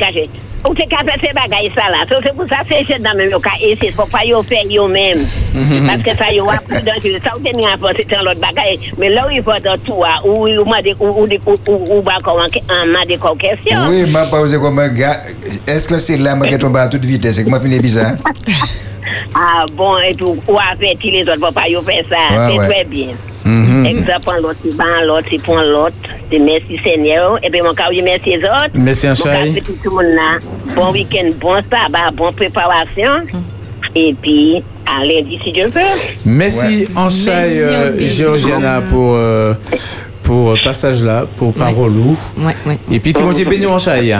kaje. Ou te ka fe se bagay sa la, so se pou sa se chen nan men yo ka ese, pou pa yo fe yo men. Paske sa yo wap pou dan jwe, sa ou an se ten lot bagay, men la ou yi fote tou a, ou ou ma de, ou ou ba kon an ma de kon kesyon. Oui, m'a toute vitesse? C'est que moi, fini bizarre. Ah bon, et puis ou a fe ti les autres, pou pa yo fe sa, Ouais, c'est ouais. très bien. Mhm. Exemple, l'autre, c'est ban l'autre, c'est l'autre. C'est merci Seigneur. Et puis, mon cas, merci les autres. Merci, c'est tout le monde là. Bon week-end, bon sabbat, bonne préparation. Et puis, à lundi, si Dieu le veut. Merci Anchaï euh, Anchaï. Georgiana pour euh, pour euh, passage là pour parole ou Ouais, ouais. et puis qui vont dire béni Anchaï.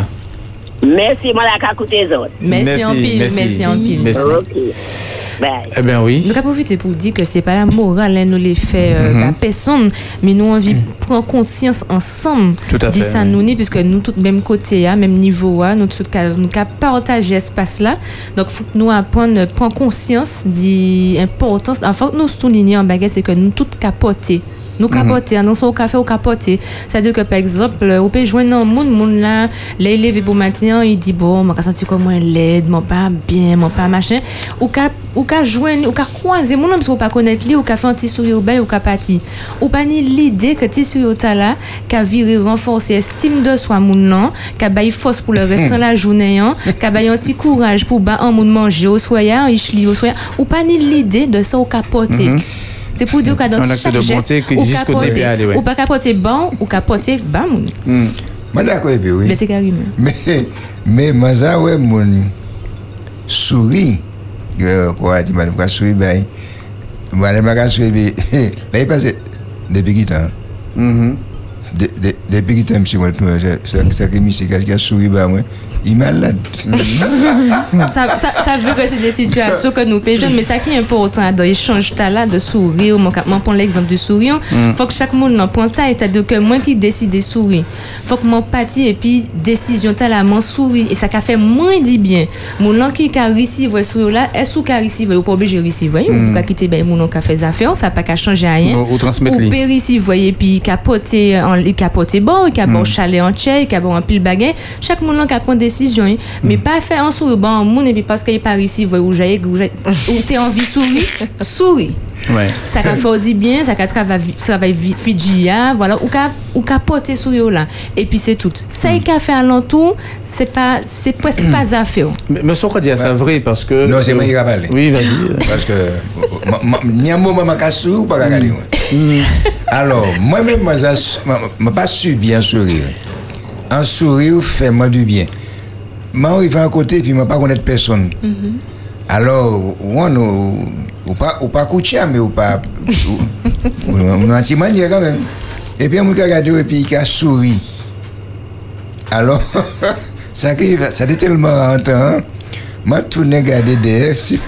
Merci, moi, la cas, les autres. Merci en pile, merci en pile. Merci. Ok. Eh bien oui. Nous avons profité pour dire que c'est pas la morale, hein, nous les fait euh, Mhm. bah, personne, mais nous envie de prendre conscience ensemble Tout à de fait, ça oui. nous puisque nous tous même côté, hein, même niveau, hein, nous tous nous partager espace là. Donc faut que nous apprendre prendre conscience de l'importance. Enfin, nous souligner en baguette, c'est que nous tous capoter. Nous capoter, hein, dans son café, au capoter. C'est-à-dire que, par exemple, on peut joindre un monde, monde là, il levé pour matin, il dit, bon, je senti comme moi laide, moi pas bien, moi pas machin. Ou ka, ou ka joindre, ou ka croiser, mon parce qu'on pas connaître lui, ou ka faire un petit sourire, ben, ou ka parti. Ou pas ni l'idée que petit sourire là, qu'a viré renforcer estime de soi, mon non, qu'a bail force pour le restant de la journée, hein, qu'a bail un petit courage pour ba un monde manger au soya, il chli au soya. Ou pas ni l'idée de ça, au capoter. C'est pour dire que dans chaque de geste, que ou ouais. ou pas capoter bon, ou capoter bas, moun. Moi, d'accord, et oui. Mais c'est carrément. Mais, mais, moi, ça, ouais, mon souris, euh, quoi, tu m'as dit, souris, ben, moi, je m'ai souris, ben, là, il passe, depuis qui temps, Mhm. de- de- depuis qui temps, monsieur, moi, c'est c'est- c'est que monsieur qui a souri, ben, moi, il est malade. ça, ça, ça veut que c'est des situations que nous payons, mais ça qui est important dans l'échange là de sourire, prends l'exemple du sourire, Mm. faut que chaque monde en prenne ça, c'est-à-dire que moi qui décide de sourire, faut que mon parti et puis décision mon sourire, et ça fait moins dit bien. Mon nom qui a sourire là, est-ce qu'il a ou pas obligé de voyez, ou pas quitter ben mon nom qui a fait des affaires, ça pas qu'à changer rien. Ou- ou transmettre Ou puis capoter, capoter bon, il Mm. chalet en tchè, il capote en pile baguette. Chaque monde qui prend décision, mais Mm. pas faire un sourire bon et puis parce qu'il est pas ici, voyez, ou j'ai, ou j'ai- ou t'es envie de sourire, souris. Ouais. Ça qu'a fait du bien, ça qu'a travaillé travail Fidjia, voilà, ou qu'a ou qu'a porté sourire là. Et puis c'est tout. Ça Mm. y qu'a fait alentour, c'est pas, c'est pas à faire. Mais, mais ça, on dit ça vrai parce que. Non, c'est moi qui vais parler. Oui, vas-y. Parce que, ni un mot, ma casse ou pas moi. Alors, moi-même, moi, je ne pas su bien sourire. Un sourire fait moi du bien. Moi, arrive à côté, puis je ne pas connaître personne. Alors, on ou, pas, ou pas coucher, mais ou pas. un petit manière quand même. Et puis, on me regarde, et puis il a souri. Alors, ça arrive, ça était tellement rentrant. Hein? Moi, tout regarder derrière. si-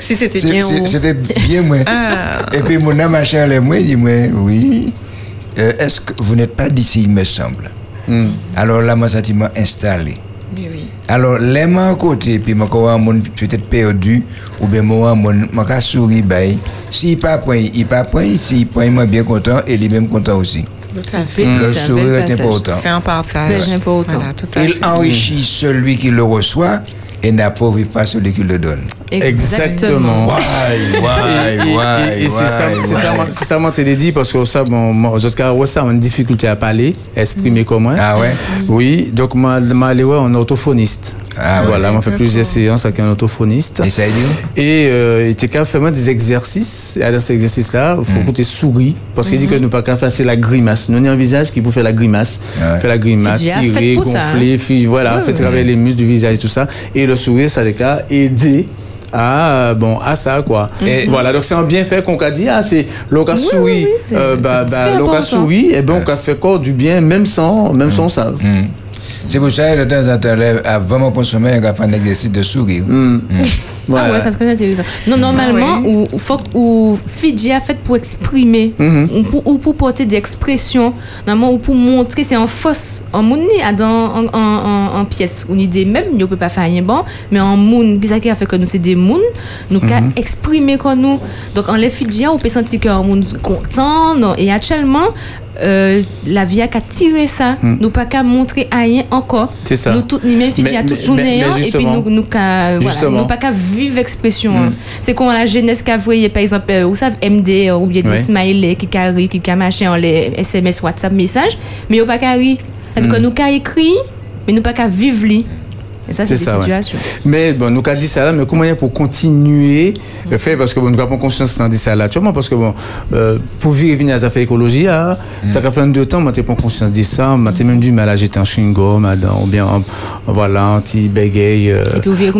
Si c'était bien. C'était bien, moi. Ah. Et puis, mon âme, machin, elle, moi, dit, moi, oui. Euh, Est-ce que vous n'êtes pas d'ici, il me semble Alors là, moi, ça m'a installé. Oui. Alors, les mains à côté, puis moi, quand mon peut-être perdu, ou bien moi, quand souris, ben, s'il pas point, il pas point, s'il point, moi, bien content, et lui même content aussi. Tout à fait. Le C'est un sourire bel est important. C'est un partage. Important. Voilà, tout à Il fait. enrichit celui qui le reçoit et n'appauvrit pas celui qui le donne. Exactement. Why, Et- c'est ça, moi- c'est ça, moi, je te l'ai dit, parce que ça, bon, ça, on a une difficulté à parler, exprimer comme moi. Ah ouais? Oui, donc, moi, voir un orthophoniste. Ah voilà, moi, fait plusieurs séances avec un orthophoniste. Et ça y est? Et euh, il était capable de faire moi des exercices. Et dans ces exercices-là, il faut Mm. que tu souris. Parce qu'il dit que nous pas qu'à faire, c'est la grimace. Nous, on a un visage qui peut faire la grimace. Ah ouais. Faire la grimace, ah, tirer, ça, gonfler, voilà, fait travailler les muscles du visage et tout ça. Et le sourire, ça les cas aider à bon à ça quoi et voilà donc c'est un bienfait qu'on a dit ah c'est l'on a souri oui, c'est- euh, bah, bah, très l'on a important. souri et ben on a fait corps du bien même sans même sans ça Hmm. C'est pour ça que de temps en temps, avant mon consommer, on faire un exercice de sourire. Hmm. Ah ouais, ça serait intéressant. Non, normalement, ouais. ou, faut, ou Fidji a fait pour exprimer, Mhm. ou, pour, ou pour porter des expressions, normalement, ou pour montrer, c'est en fausse, en moun, ni à dans, en, en, en, en pièce, ou ni des même, ne peut pas faire rien bon, mais en moun, puis ça qui a fait que nous, c'est des moun, nous, qu'à Mhm. exprimer comme nous. Donc, en les Fidji, on peut sentir qu'un moun content, non, et actuellement, euh, la vie a qu'à tirer ça, nous pas qu'à montrer rien encore. Hmm. C'est ça. Nous toutes, ni même Fidji à toute journée, et puis nous, nous voilà, nous pas qu'à vivre expression. hein. C'est quand la jeunesse qu'a voyé, par exemple, vous savez, MD, ou bien des Ouais. smileys qui carrient, qui machin, en les SMS, WhatsApp, message, mais nous pas tout cas, nous qu'à écrit, mais nous pas qu'à vivre. Et ça, c'est des ça, ouais. Mais bon, nous avons dit ça là, mais comment il y a pour continuer le fait? Parce que bon, nous avons conscience dire ça là, tu vois, parce que bon, euh, pour vivre venir à la écologie, ah, ça fait un deux temps, moi, j'ai pas conscience de ça, moi, j'ai même du mal à jeter un chewing-gum, à dans- ou bien, un- voilà, un petit bégaye, euh,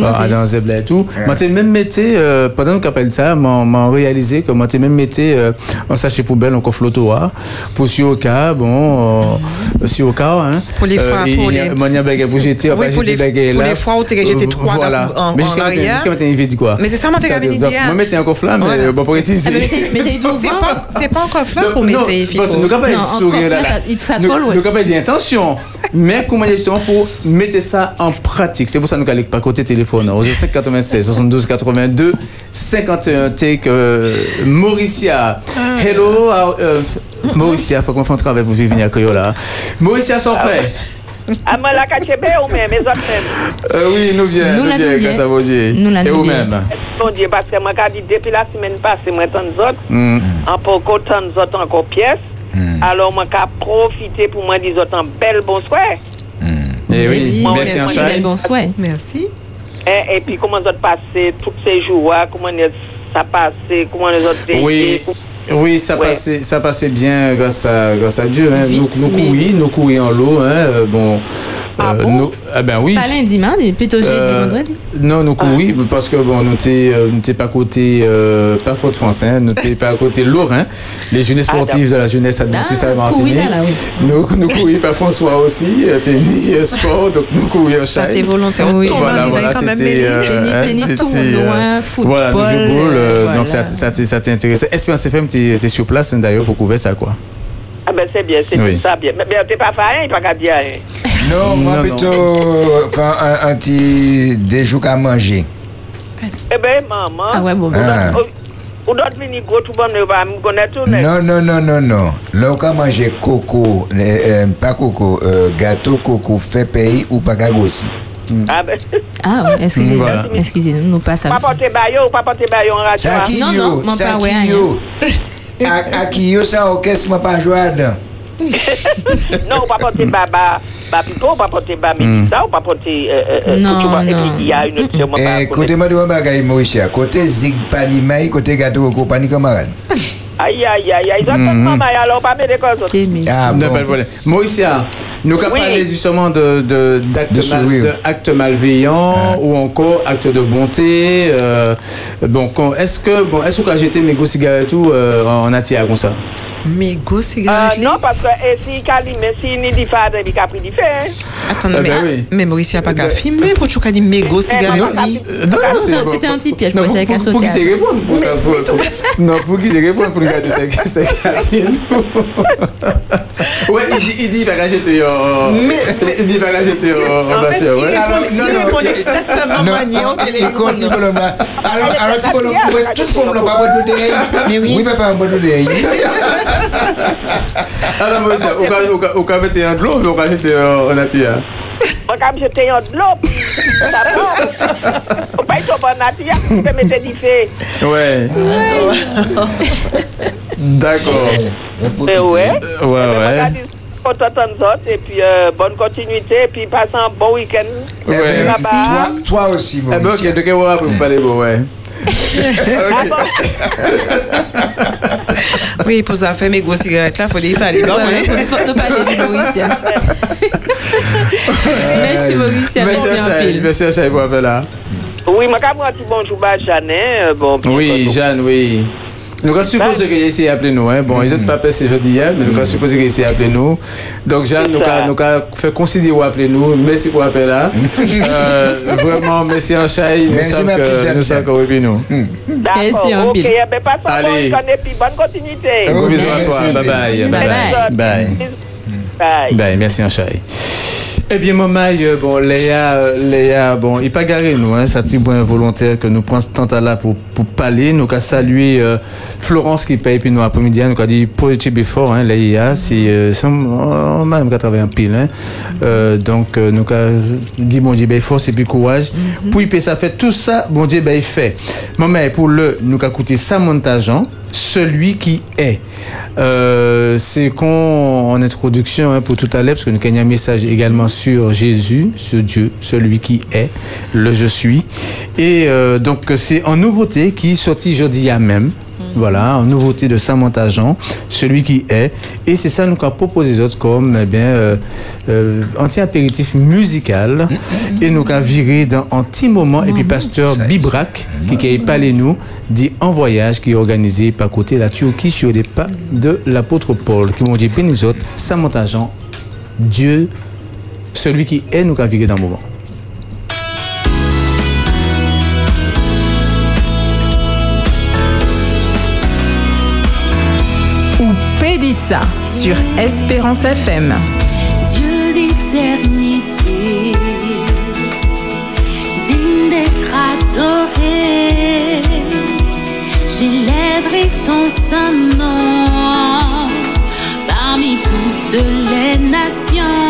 à c'est? dans un zebla et tout. Moi, j'ai même metté, euh, pendant qu'on appelle ça, moi, moi, réalisé que moi, j'ai même metté euh, un sachet poubelle, encore flottoir, pour si au cas, bon, euh, si au cas, hein. Pour les fois, pour les- moi, bégaye pour Oui, après les- bégaye pour là. les fois où j'étais euh, trois Voilà. en- en Mais jusqu'à maintenant, arrière. jusqu'à maintenant, il dit quoi? Mais c'est ça, moi, t'es dire. Moi, mettez encore flamme, mais Voilà. bon, pour utiliser. Ah, mais du C'est pas, c'est pas encore flat pour Non, mettre parce que nous encore sourire là. Nous dire intention, mais comment dire justement pour mettre ça en pratique. C'est pour ça que nous allons pas côté téléphone. Au 05 96 72 82 51 take euh, Mauricia. Hello, euh, euh, Mauricia, faut qu'on fasse un travail pour vivre venir à Coyola. Mauricia s'en fait. Ah, moi, la cachebe ou même, mes autres même. Euh, oui, nous bien, Nous bien, grâce à vous Dieu. Nous Et nous bien. vous-même. Mon Dieu, parce que moi, depuis la semaine passée, moi, tant d'autres, Mm. en pour tant d'autres encore pièces. Alors, moi, qu'à profiter pour moi, des autres en belle bonsoir. Eh oui, Merci, merci un merci. Bon souhait. Merci. Et, et puis, comment vous autres passé tous ces jours, hein, comment ça passé, comment les autres Oui, oui, ça Ouais. passait, ça passait bien grâce à, grâce à Dieu. Hein. Vite, nous, nous mais- nous courir en l'eau. Hein. euh, Bon, Ah euh, bon? nous, ah ben oui. Pas lundi, mardi, plutôt jeudi, Euh, vendredi. Non, nous courir parce que bon, nous t'es, euh, nous t'es pas côté, euh, pas faute France, hein. Nous t'es pas côté lourd, hein. Les jeunesses sportives de la jeunesse adventiste Ah, à Martinique. oui. Nous, nous courir pas François aussi. euh, euh, sport, donc nous courir Ça chat. t'est volontaire. Oui. Ton Voilà, voilà, c'était, euh, Tennis, hein, tennis, c'était, euh, football, Voilà, nous jouons boule, euh, euh, donc ça, intéressé. Espérance FM, t'es, t'es sur place hein, d'ailleurs pour couvrir ça, quoi. Ah ben c'est bien, c'est Oui. tout ça bien. Mais mais t'es pas fait, il pas qu'à dire. Non, moi Non, plutôt enfin, un, un petit déjou à manger. Eh ben maman. Ah ouais, bon, bon. Ah. Ou d'autres venir gros tout bon, ne va me connaître tout. Non, non, non, non, non. Là, on peut manger coco, euh, euh, pas coco, euh, gâteau coco fait pays ou pas aussi. Ah ben, Ah excusez-nous. Voilà. Excusez-nous, nous pas ça. pas porter baillot, pas porter baillot en radio. Ça hein. qui Non, non, ça pas, ouais. À à qui yo, ça, orchestre, moi pas jouer dedans. Non, ou pas porter baba, ba pipo, ou pas porter ba médita, ou pas porter. euh, euh, euh, Non, vois. Et non. puis il y a une autre. Eh, côté moi de mon bagay, Maurice, côté zig panimay, côté gâteau coco pani camarade. Aïe, aïe, aïe, aïe. Ils ont maman, alors pas causes. C'est mes. Ah bon. Moïsia, nous avons Oui. parlé justement de, de, actes malveillants ou encore actes de bonté. euh, bon, est-ce que, bon, est-ce que j'étais mes cigarettes ou euh, en attire comme ça go Euh, non, parce que eh, si Kali, mais si ni dit fade, il a pris du fait. Attends, Ah mais, ben oui. mais Maurice, il n'y a pas qu'à filmer pour tu dit mégo cigarette. non, Non, c'était un petit piège, non, pour, te réponde pour ça. Pour, pour- non, pour qu'il te réponde pour lui garder sa sa carte. Ouais, il dit, il dit, il va pas jeter en. Il dit, il va non, non. exactement manière au téléphone. là. Alors, alors, tu bolom, ouais, tout comme l'on pas de Mais oui. Oui, papa, de Alors, moi, c'est- au cas- au cas- au cas mettre un de l'eau, mais au cas jeter en en attire. Moi, comme j'étais en de l'eau, puis ça va. Faut pas être bon nature, tu peux mettre du fait. Ouais. D'accord. Eh ouais. Ouais, et puis euh, bonne continuité, et puis passe un bon week-end. Ouais. Toi, toi aussi, Ah ben ok, de vous parlez bon, ouais. Oui, pour ça faire mégo cigarette là, faut les parler. Bon, Ouais, faut faut ne pas aller de Maurice. hein. Merci Maurice, Merci merci Chai, pile. merci à pour l'appel là. Oui, quand moi, tu bonjour, bah, euh, bon. Oui, bon, Jeanne, oui. Nous avons supposé qu'il ait essayé d'appeler nous. Hein. Bon, ils n'ont pas passé jeudi hier, mais nous avons supposé qu'il ait essayé d'appeler nous. Donc, Jeanne, nous avons fait considérer appeler nous. Merci pour l'appel là. Euh, vraiment, merci en Chai. Nous Merci, sommes que nous sommes puis nous. Merci, D'accord, ok, pile. Allez. bonne continuité. Un gros bisou à toi. Bye bye. Bye Bye bye. Merci en Chai. Eh bien, mon maille, euh, bon, Léa, euh, Léa, bon, il pas garé nous, hein, ça petit bon volontaire que nous prenons ce temps là pour, pour parler. Nous avons salué euh, Florence qui paye, puis nous après-midi, nous avons dit positive before, hein, Léa, si, euh, on même travaillé en pile, hein. Euh, donc, nous avons dit, bon Dieu, ben, force et puis courage. Puis, puis, ça fait tout ça, bon Dieu, ben, il fait. Mon maille, pour le, nous avons coûté ça montage, celui qui est. Euh, c'est qu'on en introduction hein, pour tout à l'heure, parce que nous avons un message également sur Jésus, sur Dieu, celui qui est, le je suis. Et euh, donc c'est en nouveauté qui sorti jeudi à même. Voilà, en nouveauté de Samantha Jean, celui qui est. Et c'est ça nous qu'a proposé autres comme eh bien, euh, euh, anti-apéritif musical. Et nous qu'a viré dans un petit moment. Et puis pasteur Bibrac, qui qui parlé nous, dit en voyage, qui est organisé par côté la Turquie sur les pas de l'apôtre Paul, qui m'ont dit bénis autres, Samantha Jean, Dieu, celui qui est, nous qu'a viré dans le moment. sur Espérance FM. Dieu d'éternité, digne d'être adoré, j'élèverai ton saint nom parmi toutes les nations.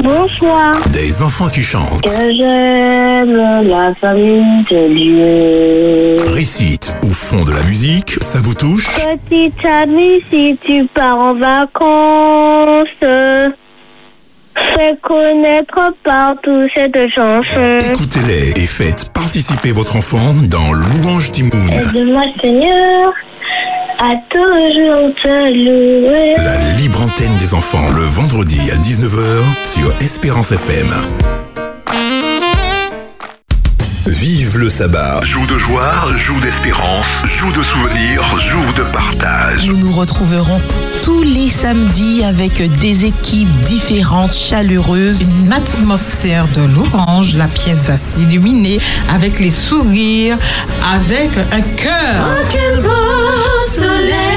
Bonsoir. Des enfants qui chantent. Que j'aime la famille de Dieu. Récite au fond de la musique, ça vous touche? Petite amie, si tu pars en vacances fais connaître partout cette chanson. Écoutez-les et faites participer votre enfant dans Louange Timoun. Aide-moi, Seigneur, à toujours te louer. La libre antenne des enfants le vendredi à 19h sur Espérance FM. Vive le sabbat. Joue de joie, joue d'espérance, joue de souvenirs, joue de partage. Nous nous retrouverons tous les samedis avec des équipes différentes, chaleureuses. Une atmosphère de l'orange, la pièce va s'illuminer avec les sourires, avec un cœur. Oh, quel beau soleil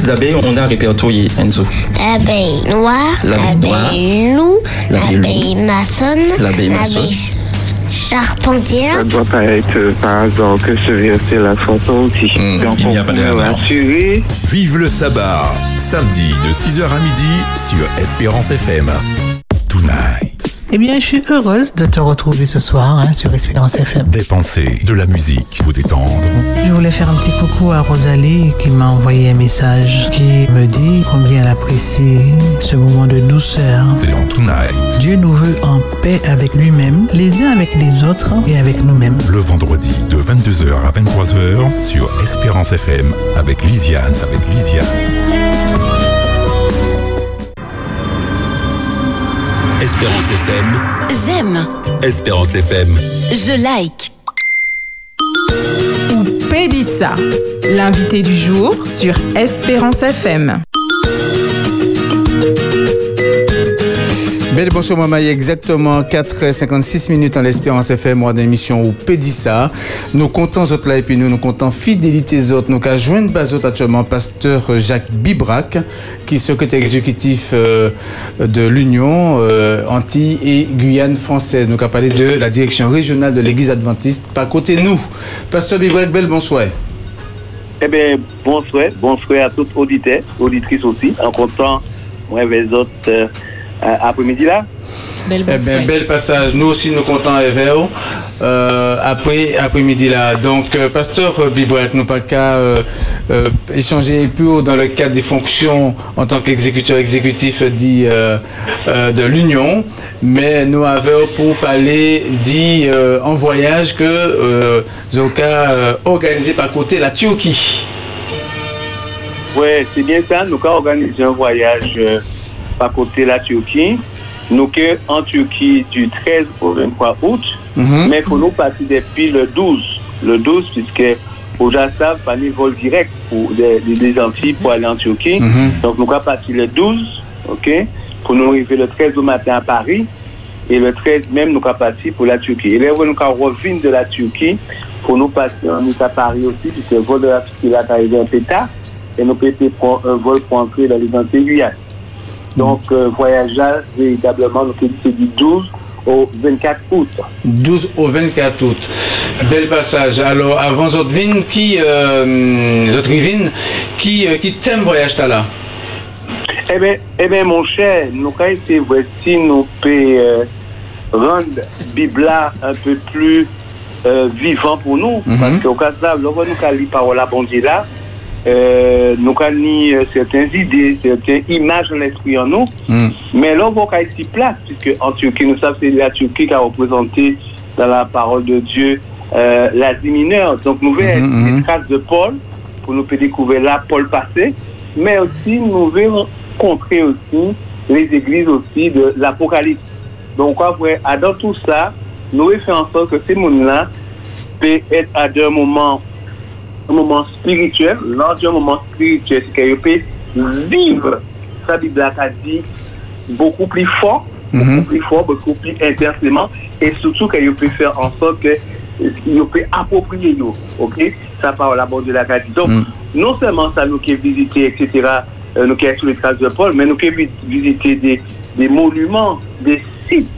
tout. Quelle espèce d'abeille on a répertorié, Enzo L'abeille noire, L'abeille noire. loup, L'abeille loup. l'abeille maçonne, L'abeille maçonne. charpentière. Ça doit pas être euh, par hasard que ce verset la chanson aussi. Donc, il n'y a on pas de hasard. Vive le sabbat. Samedi de 6h à midi sur Espérance FM. Tonight. Eh bien, je suis heureuse de te retrouver ce soir hein, sur Espérance FM. Des pensées, de la musique, vous détendre. Je voulais faire un petit coucou à Rosalie qui m'a envoyé un message qui me dit combien elle apprécie ce moment de douceur. C'est dans Tonight. Dieu nous veut en paix avec lui-même, les uns avec les autres et avec nous-mêmes. Le vendredi de 22h à 23h sur Espérance FM avec Lisiane, avec Lisiane. Espérance FM. J'aime, Espérance FM. je like. Ou Pédissa, l'invité du jour sur Espérance FM. Belle bonsoir maman, il y a exactement 4h56 minutes en l'Espérance FM, moi d'émission ou Pédissa. Nous comptons autres là et puis nous, nous comptons fidélité autres. Nous avons joint bas actuellement pasteur Jacques Bibrac, qui est secrétaire exécutif euh, de l'Union euh, Antilles et Guyane française. Nous avons parlé de la direction régionale de l'Église adventiste, pas côté nous. Pasteur Bibrac, belle bonsoir. Eh bien, bonsoir, bonsoir à tous auditeurs, auditrices aussi, en comptant, moi, les autres euh, après-midi là? Belle Eh bien, bel passage. Nous aussi, nous comptons Eveo euh, après après-midi là. Donc, euh, pasteur Bibouet, nous pas qu'à euh, euh, échanger plus haut dans le cadre des fonctions en tant qu'exécuteur exécutif dit euh, euh, de l'Union, mais nous avons pour parler dit euh, en voyage que euh, Zoka euh, organisé par côté la Turquie. Ouais, c'est bien ça. Nous avons organisé un voyage euh, par côté la Turquie. Nous sommes en Turquie du 13 au 23 août, Mhm. mais pour nous partir depuis le 12. Le 12, puisque au Jassav, pas de vol direct pour des Antilles pour aller en Turquie. Mhm. Donc nous sommes partis le 12, ok, pour nous arriver le 13 au matin à Paris. Et le 13 même, nous sommes partis pour la Turquie. Et là, nous revenus de la Turquie pour nous passer en à Paris aussi, puisque le vol de la Turquie est arrivé un peu tard. Et nous peut prendre un vol pour entrer dans les Antilles. Donc, euh, voyage là, véritablement, nous c'est du 12 au 24 août. 12 au 24 août. Bel passage. Alors, avant Zotvin, qui, euh, Zotvin, qui, euh, qui t'aime voyage t'as là? Eh bien, eh ben, mon cher, nous avons essayé voici nous peut euh, rendre Bibla un peu plus euh, vivant pour nous. Mhm. Parce qu'au cas là, nous avons lu parole à bon là, euh, nous avons euh, certaines idées, certaines images de l'esprit en nous. Mais là, on va ici place, puisque en Turquie, nous savons que c'est la Turquie qui a représenté dans la parole de Dieu euh, l'Asie mineure. Donc, nous verrons Mhm, des traces de Paul, pour nous découvrir là Paul passé, mais aussi nous verrons rencontrer aussi les églises aussi de l'Apocalypse. Donc, après, dans tout ça, nous faire en sorte que ces mondes-là peuvent être à un moment, un moment spirituel, lors d'un moment spirituel, c'est qu'ils peuvent vivre sa Bible a dit beaucoup plus fort, beaucoup plus fort, beaucoup plus intensément, et surtout qu'ils peuvent faire en sorte que ils peuvent approprier nous, ok? Ça parle la bonne de la. Donc, non seulement ça nous qui visiter, etc., euh, nous qui sommes sur les traces de Paul, mais nous qui visiter des, des monuments, des sites,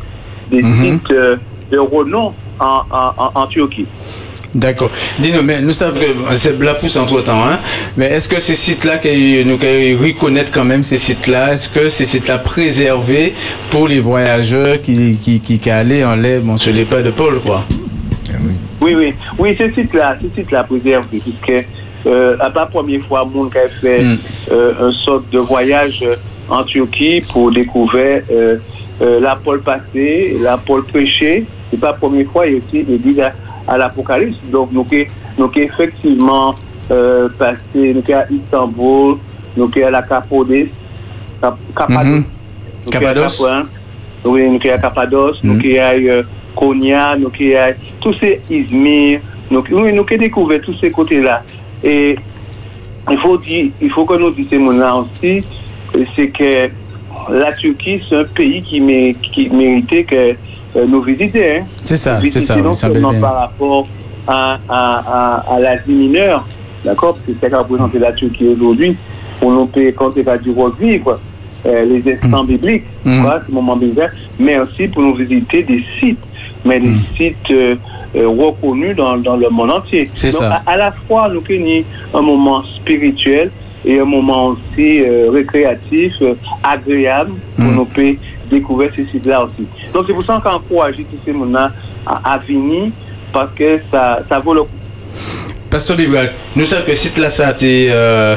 des sites euh, de renom en, en, en, en Turquie. D'accord. Dis-nous, mais nous savons que c'est la pousse entre temps, hein? mais est-ce que ces sites-là, que nous reconnaître quand même ces sites-là, est-ce que ces sites-là préservés pour les voyageurs qui, qui, qui, qui allaient en l'air, bon, sur les pas de Paul, quoi? Oui, oui. Oui, ce site-là, ce site-là préservé, puisque euh, à la première fois, mon qui a fait Hmm. euh, un sorte de voyage en Turquie pour découvrir euh, euh, la pôle passée, la pôle prêchée. C'est pas la première fois, il y a aussi des guides à, à l'Apocalypse. Donc, nous donc effectivement euh, passé, nous à Istanbul, nous à la Capodé, Cap- Cappadoce. Mhm. Nous qui à Cappadoce. Cap- hein. Oui, nous à nous Mhm. qui à euh, Konya, nous à tous ces Izmir, nous, oui, nous qui découvert tous ces côtés-là. Et il faut dire, il faut que nous disions là aussi, c'est que la Turquie, c'est un pays qui, mé- qui méritait que nous visitions. hein. C'est ça, Visiter c'est ça, Non seulement par rapport à, à, à, à l'Asie mineure, d'accord, parce que c'est ça qu'a représenté la Turquie aujourd'hui, pour nous payer quand c'est pas du revivre, quoi. Euh, les instants Mm. bibliques, Mm. ce moment bizarre, mais aussi pour nous visiter des sites, mais des Mm. sites euh, euh, reconnus dans, dans le monde entier. C'est Donc, ça. À, à la fois, nous avons un moment spirituel et un moment aussi euh, récréatif, euh, agréable, pour Mm. nous peut découvrir ces sites-là aussi. Donc, c'est pour ça qu'on encourage tous ces gens à, à venir parce que ça, ça vaut le coup. Pasteur Bibrac, nous savons que ça, tu euh,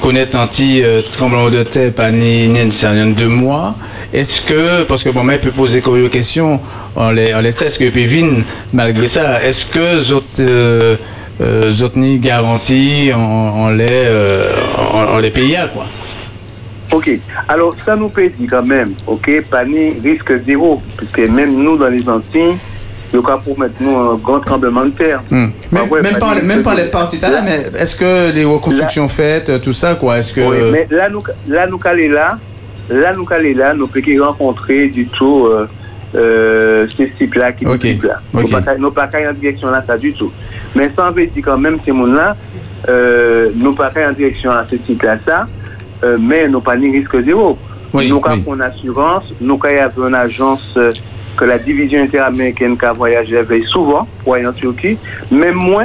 connais anti euh, tremblement de terre, pas ni ni deux mois. Est-ce que, parce que bon, mais peut poser comme une question, on les, on les sait, est-ce que peut venir malgré ça, est-ce que zot, euh, euh, zot ni garantie, on, les, euh, on, paye, quoi? Ok, alors ça nous peut dire quand même, ok, pas ni risque zéro, puisque même nous dans les Antilles, pour mettre nous un grand tremblement de terre. Hmm. Même, Ah ouais, même, même risque pas les zéro. parties là, mais est-ce que les reconstructions faites, euh, tout ça, quoi, est-ce que. Oui, mais là, nous, là, nous calés là, là, nous calés là, nous pouvons rencontrer du tout euh, euh, ces types-là qui Ok, types là. ok. Nous pas qu'à en direction là, ça du tout. Mais ça veut dire quand même ces gens-là, euh, nous pas qu'à en direction à ce type-là, ça, euh, mais nous pas ni risque zéro. Oui, nous avons oui. une assurance, nous avons une agence euh, que la division interaméricaine qui a voyagé veille souvent pour aller en Turquie, même moi,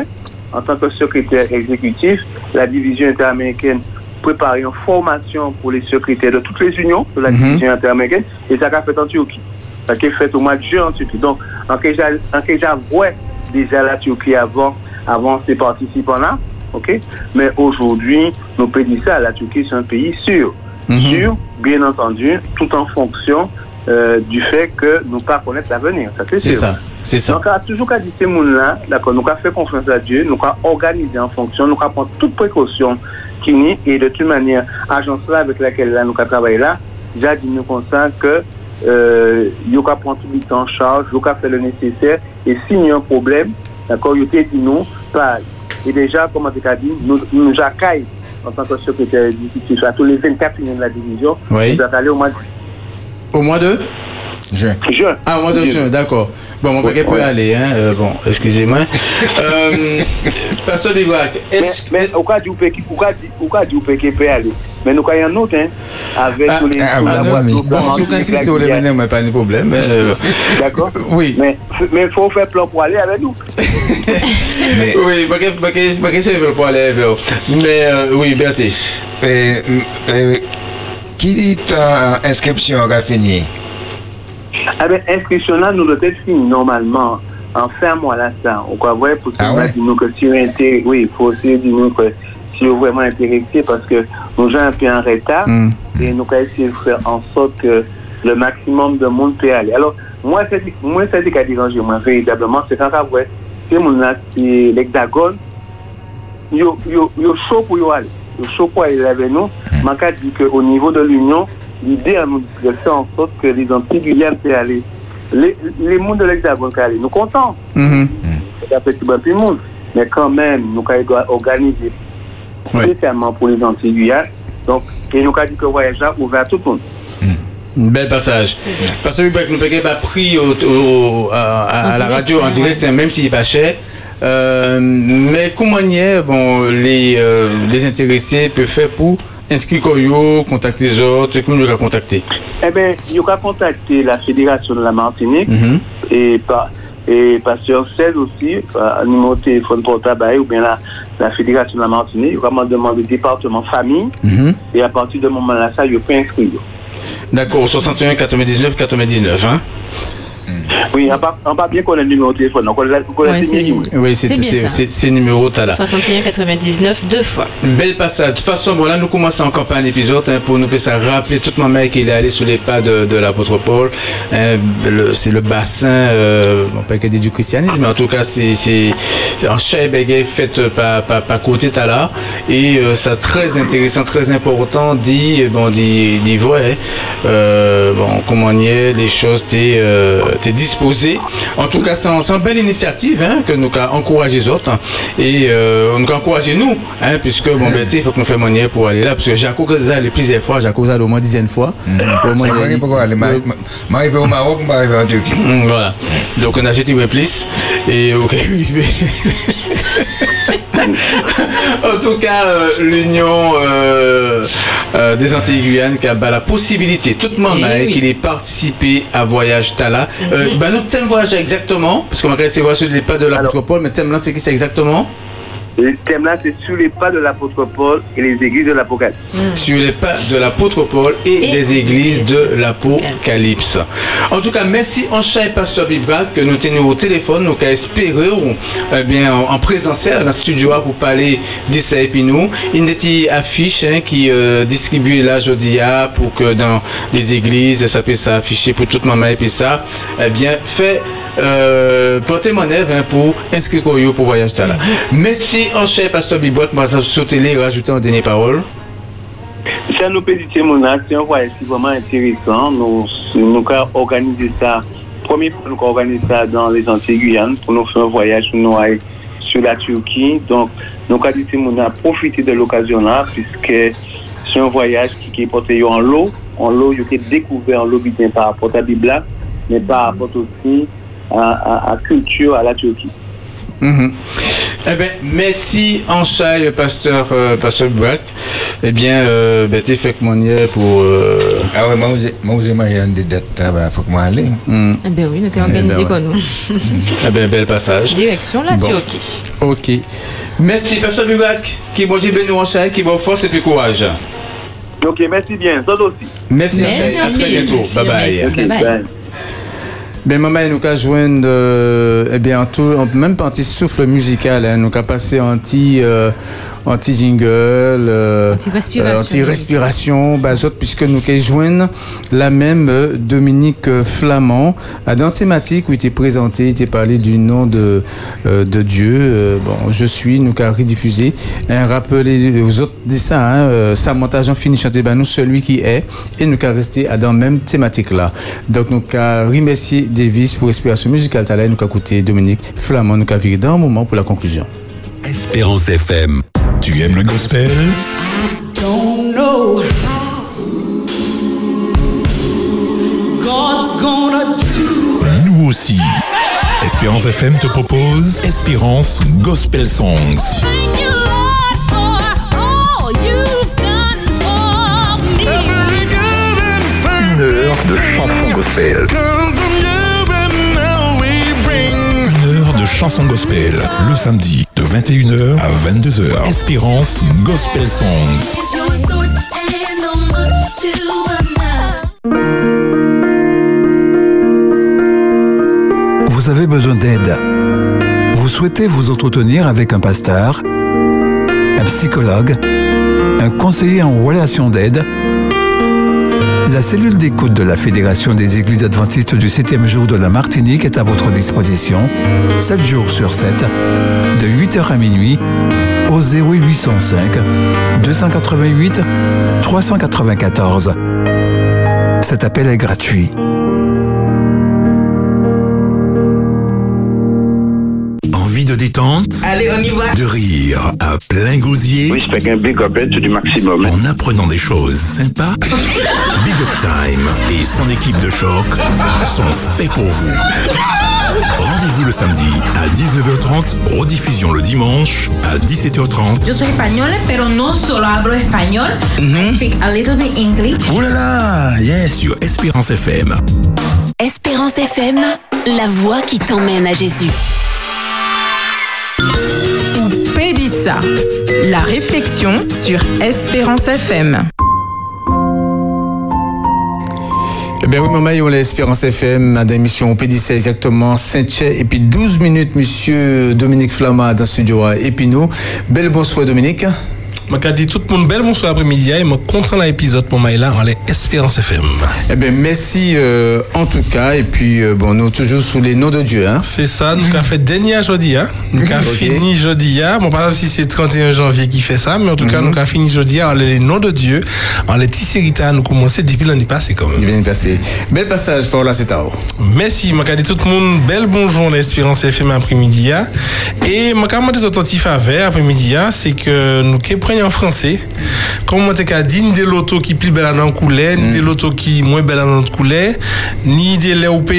en tant que secrétaire exécutif, la division interaméricaine prépare une formation pour les secrétaires de toutes les unions de la Mhm. division interaméricaine et ça qu'a fait en Turquie. Ça qu'a fait au mois de juin en Turquie. Donc, en que j'avouais déjà la Turquie avant, avant ces participants-là, ok? Mais aujourd'hui, nous pouvons dire ça, la Turquie c'est un pays sûr. Mhm. Sûr, bien entendu, tout en fonction euh, du fait que nous pas connaître l'avenir. Ça, c'est ça, c'est ça. Donc, on a toujours qu'à dire ces gens-là, d'accord, nous avons fait confiance à Dieu, nous avons organisé en fonction, nous avons prendre toutes précautions qui n'y et de toute manière, l'agence-là avec laquelle là, nous avons travaillé là, j'ai dit nous comme ça que euh, nous avons prendre tout le temps en charge, nous avons fait le nécessaire et s'il y a un problème, d'accord, nous avons dit nous, pareil. Et déjà, comme on a dit, nous, nous accueillons en tant que secrétaire exécutif à tous les 24 unions de la division, Oui. nous allons aller au mois de Au mois de Juin. juin. Ah, au mois de juin, d'accord. Bon, mon paquet peut aller, hein. euh, bon, excusez-moi. euh, Pasteur Bibrac, est-ce Mais, mais au cas du PQ, au cas du- au peut aller. Mais nous avons un autre, hein, avec tous les. Ah, oui, mais- d'eau, bon, si vous voulez cuillère. mener, moi, pas de problème. euh, D'accord Oui. Mais il faut faire plan pour aller avec nous. Oui, paquet, paquet, paquet, c'est pour aller vers. Mais, euh, oui, Bertie. Euh, euh, qui dit euh, inscription va finir Ah ben, inscription là, nous devons être fini normalement en fin mois là, ça. On va voir pour Ah ça, ouais? nous que si êtes intéressé, oui, il faut aussi dire nous que si vous êtes vraiment intéressé parce que nous sommes un peu en retard Mm. et nous allons essayer de faire en sorte que le maximum de monde peut aller. Alors, moi, c'est moi, c'est ce qui a dérangé, moi, véritablement, c'est quand on voit ces gens-là, c'est l'hexagone, yo, yo, yo chaud pour y aller. Pour aller avec nous. Quand dit qu'au niveau de l'Union, l'idée à nous de faire en sorte que les Antilles Guyane puissent aller. Les, les mondes de l'hexagone aller. Nous comptons. Mhm. C'est un petit peu plus monde. Mais quand même, nous avons organisé spécialement pour les Antilles Guyane. Donc, et nous avons dit que le voyage là ouvert à tout le monde. Un bel passage. Parce que nous n'avons pas pris à, la radio en direct, même s'il n'est pas cher. Euh, mais comment est, bon, les, euh, les intéressés peuvent faire pour inscrire Koyo, contacter les autres, comment nous les contacter? Eh bien, il y a contacté la Fédération de la Martinique Mhm. et, par, Et pasteur 16 aussi, numéro de téléphone portable ou bien la, la Fédération de la Martinique, vraiment demander département famille. Mhm. Et à partir de ce moment-là, ça, je peux inscrire. D'accord, 61 99 99, hein? Oui, on va, on bien connaître le numéro de téléphone. Donc, on on signé, oui. C'est C'est bien c'est- ça. c'est- c'est numéro t'as là. 61 99 deux fois. Bel passage. De toute façon, bon, là, nous commençons encore par un épisode hein, pour nous faire ça rappeler tout le moment qu'il est allé sur les pas de, de l'apôtre Paul. Hein, le- c'est le bassin, euh, bon, pas qu'il dit du christianisme, mais en tout cas, c'est chai béguet fait par, par, par côté Tala. Et euh, ça très intéressant, très important, dit, bon, dit, dit ouais, euh, bon, comment on y est, les choses, t'es euh, t'es disposé. En tout cas, c'est un- c'est une belle initiative hein, que nous avons encouragé les autres. Et euh, on nous encouragé nous, hein, puisque bon, ben, il faut que nous fassions monnaie pour aller là. Parce que j'ai accusé allé plusieurs fois, j'ai accusé au moins dizaine de fois. Au moins, m'arriver au Maroc, m'arriver en Turquie. Mm, Voilà. Donc on a jeté plus. Et ok, En tout cas, euh, l'Union euh, euh, des Antilles Guyane qui a bah, la possibilité, tout le monde Eh hein, oui. qu'il ait participé à Voyage Tala. Euh, bah, notre thème voyage exactement, parce qu'on va essayer de voir sur les pas de l'apôtre Paul, mais thème là, c'est qui c'est exactement? Le thème là, c'est sur les pas de l'apôtre Paul et les églises de l'Apocalypse. sur les pas de l'apôtre Paul et, des églises de l'Apocalypse. En tout cas, merci en et Pasteur Bibra que nous tenons au téléphone, nous qu'à espérer ou, eh bien, en, en présentiel dans le studio pour parler d'Issa et puis nous. Il y a des petites affiches hein, qui euh, distribuent là aujourd'hui pour que dans les églises, ça puisse s'afficher pour toute maman et puis ça, eh bien, fait euh, porter mon œuvre hein, pour inscrire Koyo pour voyage là. Merci en et Pasteur va sauter les rajouter en dernière parole. Chez nous, petits Mouna, c'est un voyage vraiment intéressant. Nous, avons organisé ça, première fois, nous avons organisé ça dans les Antilles Guyane pour nous faire un voyage nous sur la Turquie. Donc, nous avons dit profiter de l'occasion là, puisque c'est un voyage qui, est porté en l'eau. En l'eau, il a découvert en l'eau par rapport à la Bible, mais par rapport aussi à, à, à culture à la Turquie. Mhm. Eh bien, merci en chai, pasteur, euh, pasteur Buak. Eh bien, euh, ben, t'es fait que mon y est pour. euh, Ah ouais, moi, vous- avez des dettes, il faut que moi aller. hmm. Eh ben oui, nous avons organisé ben quoi nous Eh bien, bel passage. Direction la Bon. Turquie. Ok. Merci, pasteur Buak, qui bon Dieu béni en chai, qui bon force et puis courage. Ok, merci bien. Ça aussi. Merci, Merci, Chai. à très bientôt. Merci, Bye bye. merci, bye bye. Ben maman, nous avons joindre, euh, eh bien, en tout, même pas un petit souffle musical, hein, nous avons passé anti, euh, anti jingle, euh, Anti-respiration. euh, anti-respiration, bah, puisque nous avons joindre la même euh, Dominique euh, Flamand, à dans thématique où il était présenté, il était parlé du nom de, euh, de Dieu, euh, bon, je suis, nous avons rediffusé, hein, rappelez aux autres dit ça, hein, euh, ça montage en fini chanter, ben, nous, celui qui est, et nous avons resté à dans la même thématique là. Donc, nous avons remercié Davis pour Respiration musicale Talent, nous avons écouté Dominique Flamand, nous avons viré dans un moment pour la conclusion. Espérance FM. Tu aimes le gospel? Don't know how God's gonna do Nous aussi. Espérance FM te propose Espérance Gospel Songs. Une heure de chansons gospel. Chansons gospel. Le samedi de 21h à 22h. Espérance Gospel Songs. Vous avez besoin d'aide. Vous souhaitez vous entretenir avec un pasteur, un psychologue, un conseiller en relation d'aide. La cellule d'écoute de la Fédération des Églises adventistes du 7e jour de la Martinique est à votre disposition, 7 jours sur 7, de 8h à minuit, au 0805 288 394. Cet appel est gratuit. Allez, on y va. De rire à plein gosier Oui, c'est un big up du maximum. En apprenant des choses sympas Big Up Time et son équipe de choc sont faits pour vous. Rendez-vous le samedi à 19h30, rediffusion le dimanche à 17h30. Yo soy española, pero no solo hablo español. I speak a little bit English. Oh là là, yes, sur Espérance FM. Espérance FM, la voix qui t'emmène à Jésus. Pédissa, la réflexion sur Espérance FM. Eh bien oui, maman, on l'Espérance FM, dans l'émission P17 exactement, saint et puis 12 minutes, monsieur Dominique Flamand dans le studio à Épinot. Belle bonsoir Dominique. Je dis tout le monde bel bonsoir après-midi et je suis content de l'épisode pour là en l'Espérance FM. Eh bien, merci euh, en tout cas. Et puis, euh, bon, nous toujours sous les noms de Dieu. Hein? C'est ça, nous avons fait dernier jeudi. Hein? Nous avons Ok. fini jeudi. Hein? Bon, pas si c'est 31 janvier qui fait ça, mais en tout cas, nous avons fini jeudi en les noms de Dieu. En les tissérita, nous commençons depuis l'année passée quand même. Depuis l'année passée. Bel passage à vous. Merci, je dis tout le monde, bel bonjour l'Espérance FM après-midi. hein. Et je demandé attentif à après-midi, hein, c'est que nous qui en français, comme on t'a dit, ni de l'auto qui plus belle à notre couleur, ni de l'auto qui moins belle à notre couleur, ni de l'EOP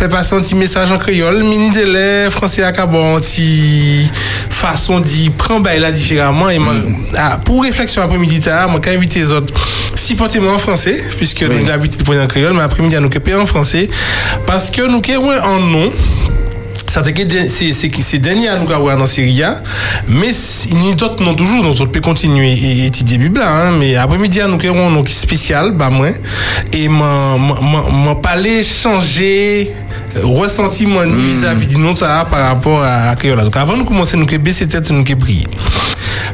fait passer un petit message en créole, mais ni de les français à un petit façon d'y prendre bail là différemment. Et moi, ah, pour réflexion après-midi, moi, quand invité les autres, si portez-moi en français, puisque nous avons l'habitude de prendre en créole, mais après-midi, nous avons en français, parce que nous avons un nom, ça te c'est c'est dernier à nous avoir dans Syrie mais il y a d'autres non toujours donc on peut continuer et étudier Bible hein, mais après-midi nous avons un spécial bah moi. Et mon mon parler changer euh, ressentiment ni vis-à-vis du nom ça par rapport à Créole donc avant de commencer nous que baisser tête nous que prier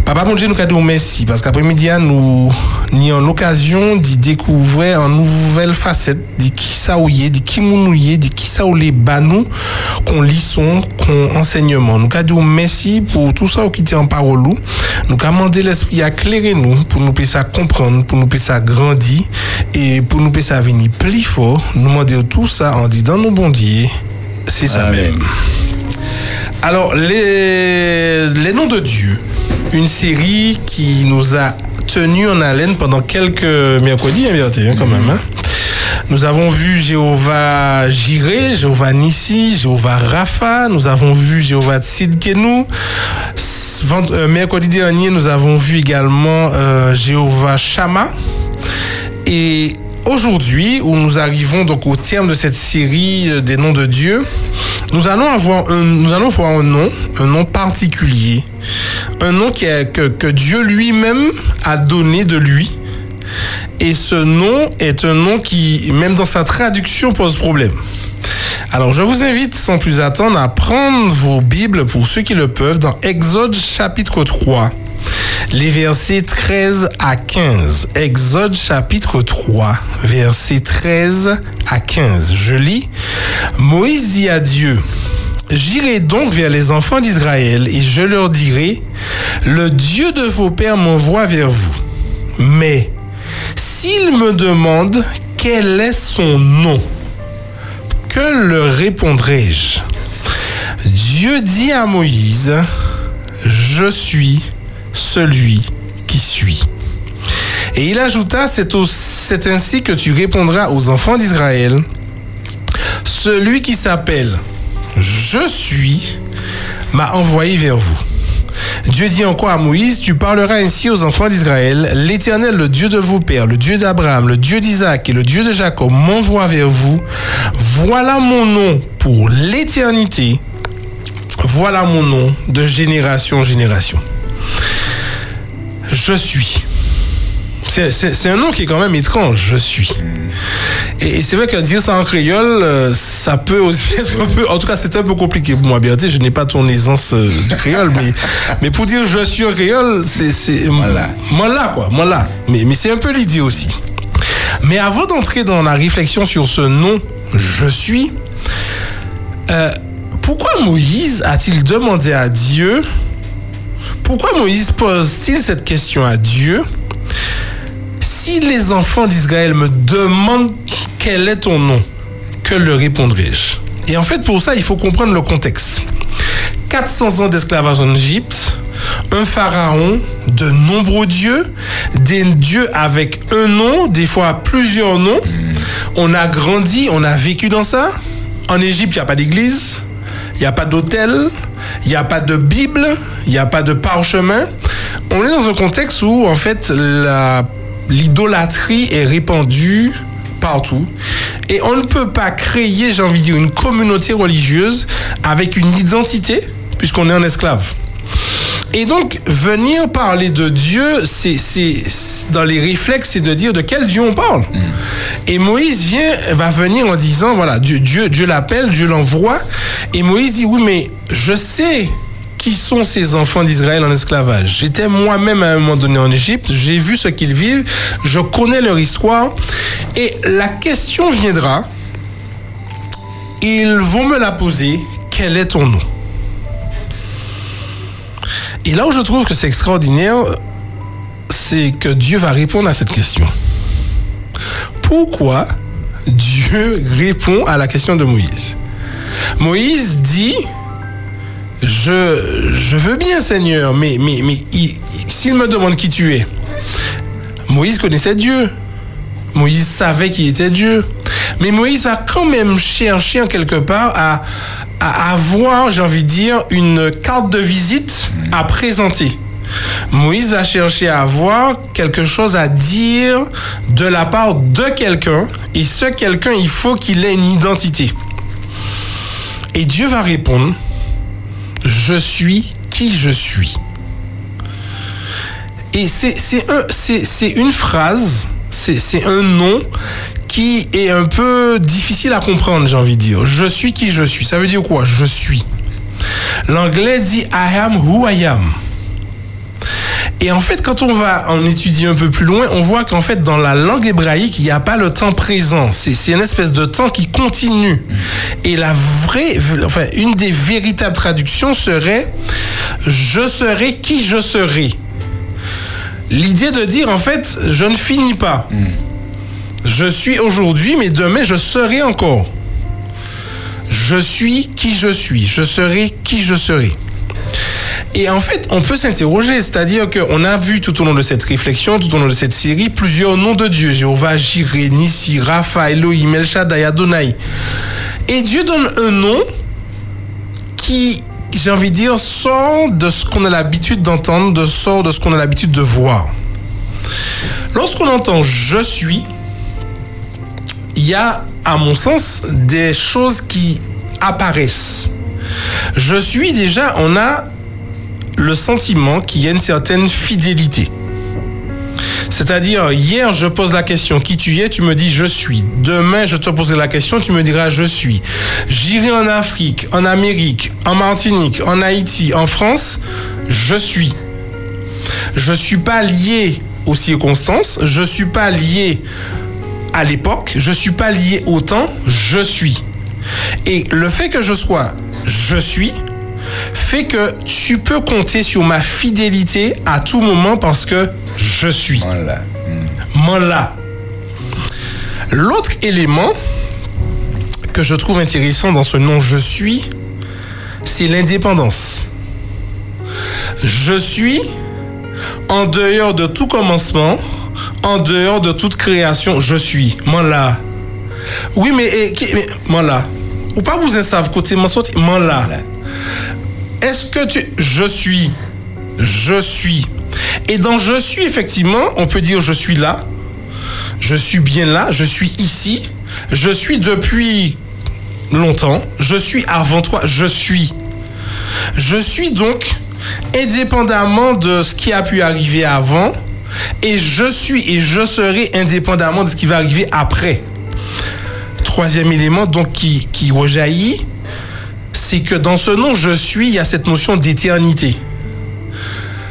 Papa mon Dieu nous dit merci parce qu'après-midi nous ni en l'occasion d'y découvrir une nouvelle facette de qui ça ou de qui yé, de qui ça ou les banou qu'on lisson, qu'on enseignement. Nous dit merci pour tout ça qui était en parole ou. Nous a demandé l'esprit à éclairer nous pour nous puisser comprendre, pour nous puisser grandir et pour nous puisser venir plus fort. Nous demander tout ça en disant nos bon Dieu, c'est ça même. Alors, les, les noms de Dieu, une série qui nous a tenus en haleine pendant quelques mercredis, hein, quand même. hein. Nous avons vu Jéhovah Jiré, Jéhovah Nissi, Jéhovah Rapha, nous avons vu Jéhovah Tsidkenu. Euh, mercredi dernier, nous avons vu également euh, Jéhovah Shama. Et aujourd'hui, où nous arrivons donc au terme de cette série euh, des noms de Dieu, nous allons avoir un, nous allons voir un nom, un nom particulier, un nom qui est- que, que Dieu lui-même a donné de lui. Et ce nom est un nom qui, même dans sa traduction, pose problème. Alors, je vous invite sans plus attendre à prendre vos Bibles, pour ceux qui le peuvent, dans Exode chapitre 3, les versets 13 à 15. Exode chapitre 3, versets 13 à 15. Je lis. Moïse dit à Dieu, J'irai donc vers les enfants d'Israël et je leur dirai, le Dieu de vos pères m'envoie vers vous. Mais s'ils me demandent quel est son nom, que leur répondrai-je? Dieu dit à Moïse, je suis celui qui suis. Et il ajouta, c'est ainsi que tu répondras aux enfants d'Israël, celui qui s'appelle Je suis m'a envoyé vers vous. Dieu dit encore à Moïse, tu parleras ainsi aux enfants d'Israël, l'Éternel, le Dieu de vos pères, le Dieu d'Abraham, le Dieu d'Isaac et le Dieu de Jacob m'envoie vers vous. Voilà mon nom pour l'éternité. Voilà mon nom de génération en génération. Je suis. C'est- un nom qui est quand même étrange, je suis. Et, et c'est vrai que dire ça en créole, euh, ça peut aussi être un peu. En tout cas, c'est un peu compliqué pour moi, bien. Je n'ai pas ton aisance euh, du créole, mais, mais pour dire je suis en créole, c'est. c'est- Moi là, quoi. Moi là. Mais, mais c'est un peu l'idée aussi. Mais avant d'entrer dans la réflexion sur ce nom, je suis, euh, pourquoi Moïse a-t-il demandé à Dieu Pourquoi Moïse pose-t-il cette question à Dieu Si les enfants d'Israël me demandent quel est ton nom, que leur répondrai-je? Et en fait, pour ça, il faut comprendre le contexte. 400 ans d'esclavage en Égypte, un pharaon, de nombreux dieux, des dieux avec un nom, des fois plusieurs noms. On a grandi, on a vécu dans ça. En Égypte, il n'y a pas d'église, il n'y a pas d'hôtel, il n'y a pas de Bible, il n'y a pas de parchemin. On est dans un contexte où, en fait, l'idolâtrie est répandue partout. Et on ne peut pas créer, j'ai envie de dire, une communauté religieuse avec une identité, puisqu'on est un esclave. Et donc, venir parler de Dieu, c'est, c'est, dans les réflexes, c'est de dire de quel Dieu on parle. Et Moïse vient, va venir en disant, voilà, Dieu, Dieu, Dieu l'appelle, Dieu l'envoie. Et Moïse dit, oui, mais je sais qui sont ces enfants d'Israël en esclavage. J'étais moi-même à un moment donné en Égypte, j'ai vu ce qu'ils vivent, je connais leur histoire. Et la question viendra, ils vont me la poser, quel est ton nom? Et là où je trouve que c'est extraordinaire, c'est que Dieu va répondre à cette question. Pourquoi Dieu répond à la question de Moïse? Moïse dit, je, veux bien Seigneur, mais, mais, mais il- il- s'il me demande qui tu es, Moïse connaissait Dieu. Moïse savait qui était Dieu. Mais Moïse va quand même chercher en quelque part à avoir, j'ai envie de dire, une carte de visite à présenter. Moïse va chercher à avoir quelque chose à dire de la part de quelqu'un. Et ce quelqu'un, il faut qu'il ait une identité. Et Dieu va répondre, je suis qui je suis. Et c'est un- une phrase, c'est un nom qui est un peu difficile à comprendre, j'ai envie de dire. Je suis qui je suis. Ça veut dire quoi? Je suis. L'anglais dit I am who I am. Et en fait, quand on va en étudier un peu plus loin, on voit qu'en fait, dans la langue hébraïque, il n'y a pas le temps présent. C'est c'est une espèce de temps qui continue. Et la vraie, enfin, une des véritables traductions serait je serai qui je serai. L'idée de dire, en fait, je ne finis pas. Je suis aujourd'hui, mais demain, je serai encore. Je suis qui je suis. Je serai qui je serai. Et en fait, on peut s'interroger, c'est-à-dire qu'on a vu tout au long de cette réflexion, tout au long de cette série, plusieurs noms de Dieu. Jéhovah, Jireh, Nissi, Rapha, Elohim, El Shaddai. Et Dieu donne un nom qui, j'ai envie de dire, sort de ce qu'on a l'habitude d'entendre, de sort de ce qu'on a l'habitude de voir. Lorsqu'on entend je suis, il y a, à mon sens, des choses qui apparaissent. Je suis déjà, on a le sentiment qu'il y a une certaine fidélité. C'est-à-dire, hier, je pose la question qui tu es, tu me dis je suis. Demain, je te poserai la question, tu me diras je suis. J'irai en Afrique, en Amérique, en Martinique, en Haïti, en France, je suis. Je suis pas lié aux circonstances, je suis pas lié à l'époque, je suis pas lié au temps, je suis. Et le fait que je sois je suis fait que tu peux compter sur ma fidélité à tout moment parce que je suis. Voilà. L'autre élément que je trouve intéressant dans ce nom je suis, c'est l'indépendance. Je suis en dehors de tout commencement, en dehors de toute création, je suis. Moi là. Oui, mais, qui- mais moi là. Ou pas vous en savez côté sorti, moi là. Est-ce que tu. Je suis. Je suis. Et dans je suis, effectivement, on peut dire je suis là. Je suis bien là. Je suis ici. Je suis depuis longtemps. Je suis avant toi. Je suis. Je suis donc indépendamment de ce qui a pu arriver avant. Et je suis et je serai indépendamment de ce qui va arriver après. Troisième élément donc qui, qui rejaillit, c'est que dans ce nom je suis, il y a cette notion d'éternité.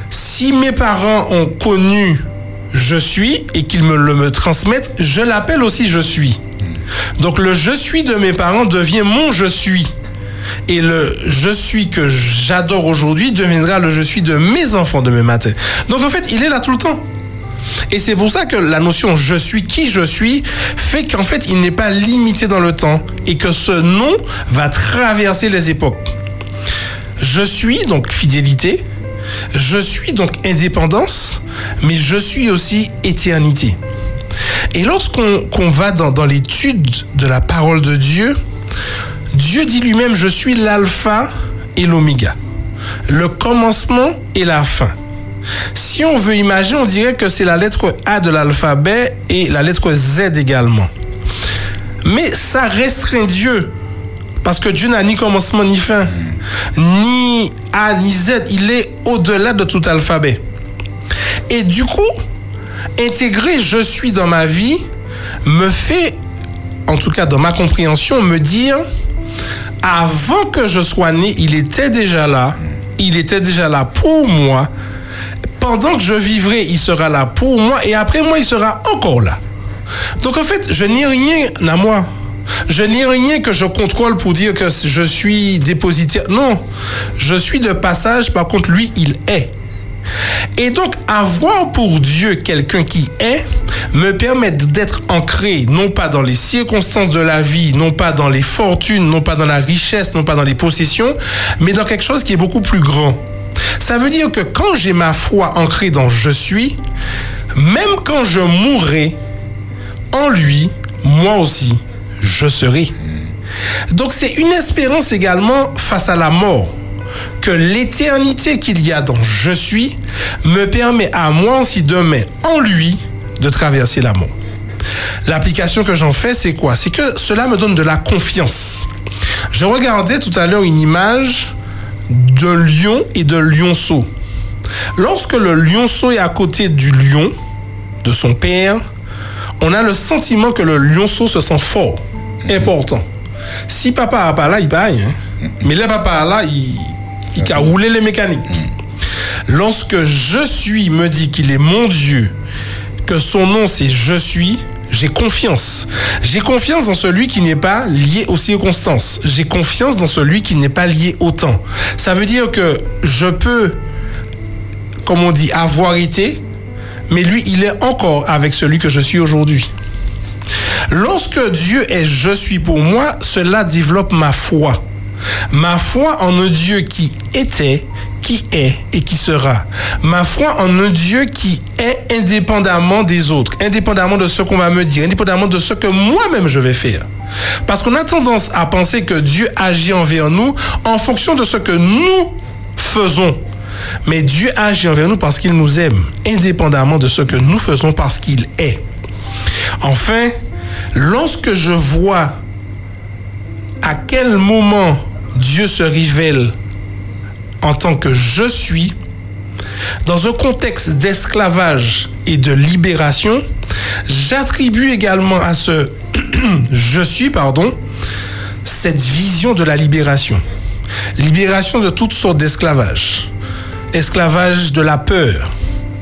Si mes parents ont connu je suis et qu'ils me le me transmettent, je l'appelle aussi je suis. Donc le je suis de mes parents devient mon je suis. Et le je suis que j'adore aujourd'hui deviendra le je suis de mes enfants demain matin. Donc en fait, il est là tout le temps. Et c'est pour ça que la notion je suis qui je suis fait qu'en fait il n'est pas limité dans le temps et que ce nom va traverser les époques. Je suis donc fidélité, je suis donc indépendance, mais je suis aussi éternité. Et lorsqu'on qu'on va dans, dans l'étude de la parole de Dieu, Dieu dit lui-même, je suis l'alpha et l'oméga, le commencement et la fin. Si on veut imaginer, on dirait que c'est la lettre A de l'alphabet et la lettre Z également. Mais ça restreint Dieu. Parce que Dieu n'a ni commencement ni fin, ni A ni Z. Il est au-delà de tout alphabet. Et du coup, intégrer je suis dans ma vie me fait, en tout cas dans ma compréhension, me dire, avant que je sois né, il était déjà là. Il était déjà là pour moi. Pendant que je vivrai, il sera là pour moi. Et après moi, il sera encore là. Donc en fait, je n'ai rien à moi. Je n'ai rien que je contrôle pour dire que je suis dépositaire. Non, je suis de passage. Par contre, lui, il est. Et donc, avoir pour Dieu quelqu'un qui est me permet d'être ancré, non pas dans les circonstances de la vie, non pas dans les fortunes, non pas dans la richesse, non pas dans les possessions, mais dans quelque chose qui est beaucoup plus grand. Ça veut dire que quand j'ai ma foi ancrée dans je suis, même quand je mourrai, en lui, moi aussi, je serai. Donc c'est une espérance également face à la mort que l'éternité qu'il y a dans je suis me permet à moi aussi demain en lui de traverser la mort. L'application que j'en fais, c'est quoi? C'est que cela me donne de la confiance. Je regardais tout à l'heure une image de lion et de lionceau. Lorsque le lionceau est à côté du lion, de son père, on a le sentiment que le lionceau se sent fort, important. Si papa n'est pas là, il paye. Hein? Mais là, papa là, il, il a roulé les mécaniques. Lorsque je suis me dit qu'il est mon Dieu, que son nom c'est je suis, j'ai confiance. J'ai confiance dans celui qui n'est pas lié aux circonstances. J'ai confiance dans celui qui n'est pas lié au temps. Ça veut dire que je peux, comme on dit, avoir été, mais lui, il est encore avec celui que je suis aujourd'hui. Lorsque Dieu est je suis pour moi, cela développe ma foi. Ma foi en un Dieu qui était, qui est et qui sera. Ma foi en un Dieu qui est indépendamment des autres, indépendamment de ce qu'on va me dire, indépendamment de ce que moi-même je vais faire. Parce qu'on a tendance à penser que Dieu agit envers nous en fonction de ce que nous faisons. Mais Dieu agit envers nous parce qu'il nous aime, indépendamment de ce que nous faisons parce qu'il est. Enfin, lorsque je vois à quel moment Dieu se révèle en tant que je suis, dans un contexte d'esclavage et de libération, j'attribue également à ce je suis, pardon, cette vision de la libération. Libération de toutes sortes d'esclavage. Esclavage de la peur,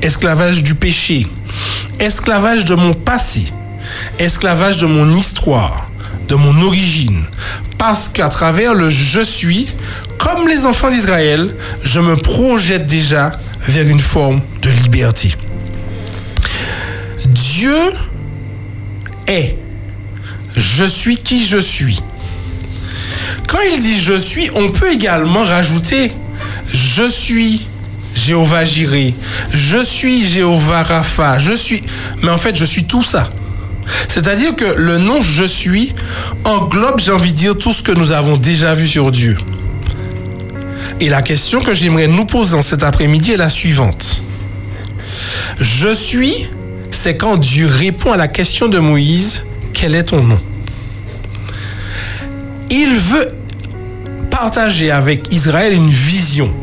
esclavage du péché, esclavage de mon passé, esclavage de mon histoire, de mon origine. Parce qu'à travers le je suis, comme les enfants d'Israël, je me projette déjà vers une forme de liberté. Dieu est. Je suis qui je suis. Quand il dit je suis, on peut également rajouter je suis Jéhovah Jiré, je suis Jéhovah Rapha, je suis. Mais en fait, je suis tout ça. C'est-à-dire que le nom je suis englobe, j'ai envie de dire, tout ce que nous avons déjà vu sur Dieu. Et la question que j'aimerais nous poser cet après-midi est la suivante. Je suis, c'est quand Dieu répond à la question de Moïse, quel est ton nom? Il veut partager avec Israël une vision,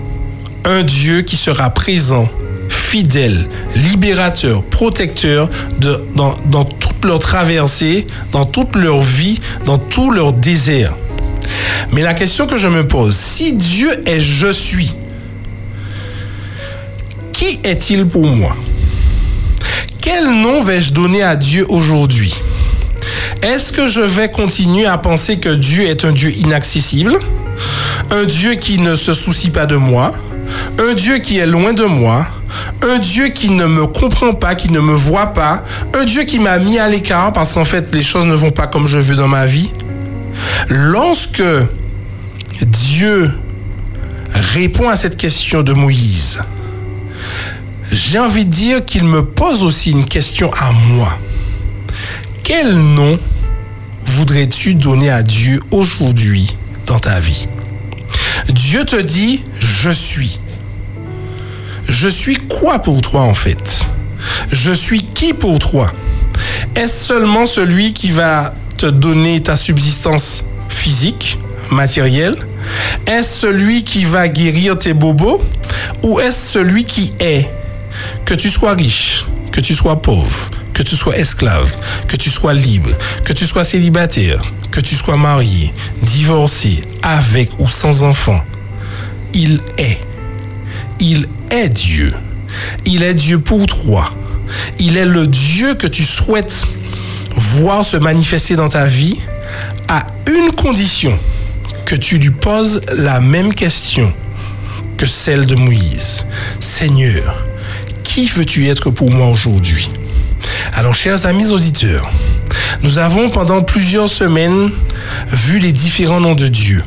un Dieu qui sera présent, fidèle, libérateur, protecteur dans, dans toute leur traversée, dans toute leur vie, dans tout leur désert. Mais la question que je me pose, si Dieu est je suis, qui est-il pour moi? Quel nom vais-je donner à Dieu aujourd'hui? Est-ce que je vais continuer à penser que Dieu est un Dieu inaccessible? Un Dieu qui ne se soucie pas de moi? Un Dieu qui est loin de moi? Un Dieu qui ne me comprend pas, qui ne me voit pas, un Dieu qui m'a mis à l'écart parce qu'en fait les choses ne vont pas comme je veux dans ma vie? Lorsque Dieu répond à cette question de Moïse, j'ai envie de dire qu'il me pose aussi une question à moi. Quel nom voudrais-tu donner à Dieu aujourd'hui dans ta vie? Dieu te dit, je suis. Je suis quoi pour toi en fait? Je suis qui pour toi? Est-ce seulement celui qui va te donner ta subsistance physique, matérielle Est-ce celui qui va guérir tes bobos Ou est-ce celui qui est? Que tu sois riche, que tu sois pauvre, que tu sois esclave, que tu sois libre, que tu sois célibataire, que tu sois marié, divorcé, avec ou sans enfant, il est. Il est Dieu. Il est Dieu pour toi. Il est le Dieu que tu souhaites voir se manifester dans ta vie à une condition que tu lui poses la même question que celle de Moïse. Seigneur, qui veux-tu être pour moi aujourd'hui? Alors, chers amis auditeurs, nous avons pendant plusieurs semaines vu les différents noms de Dieu.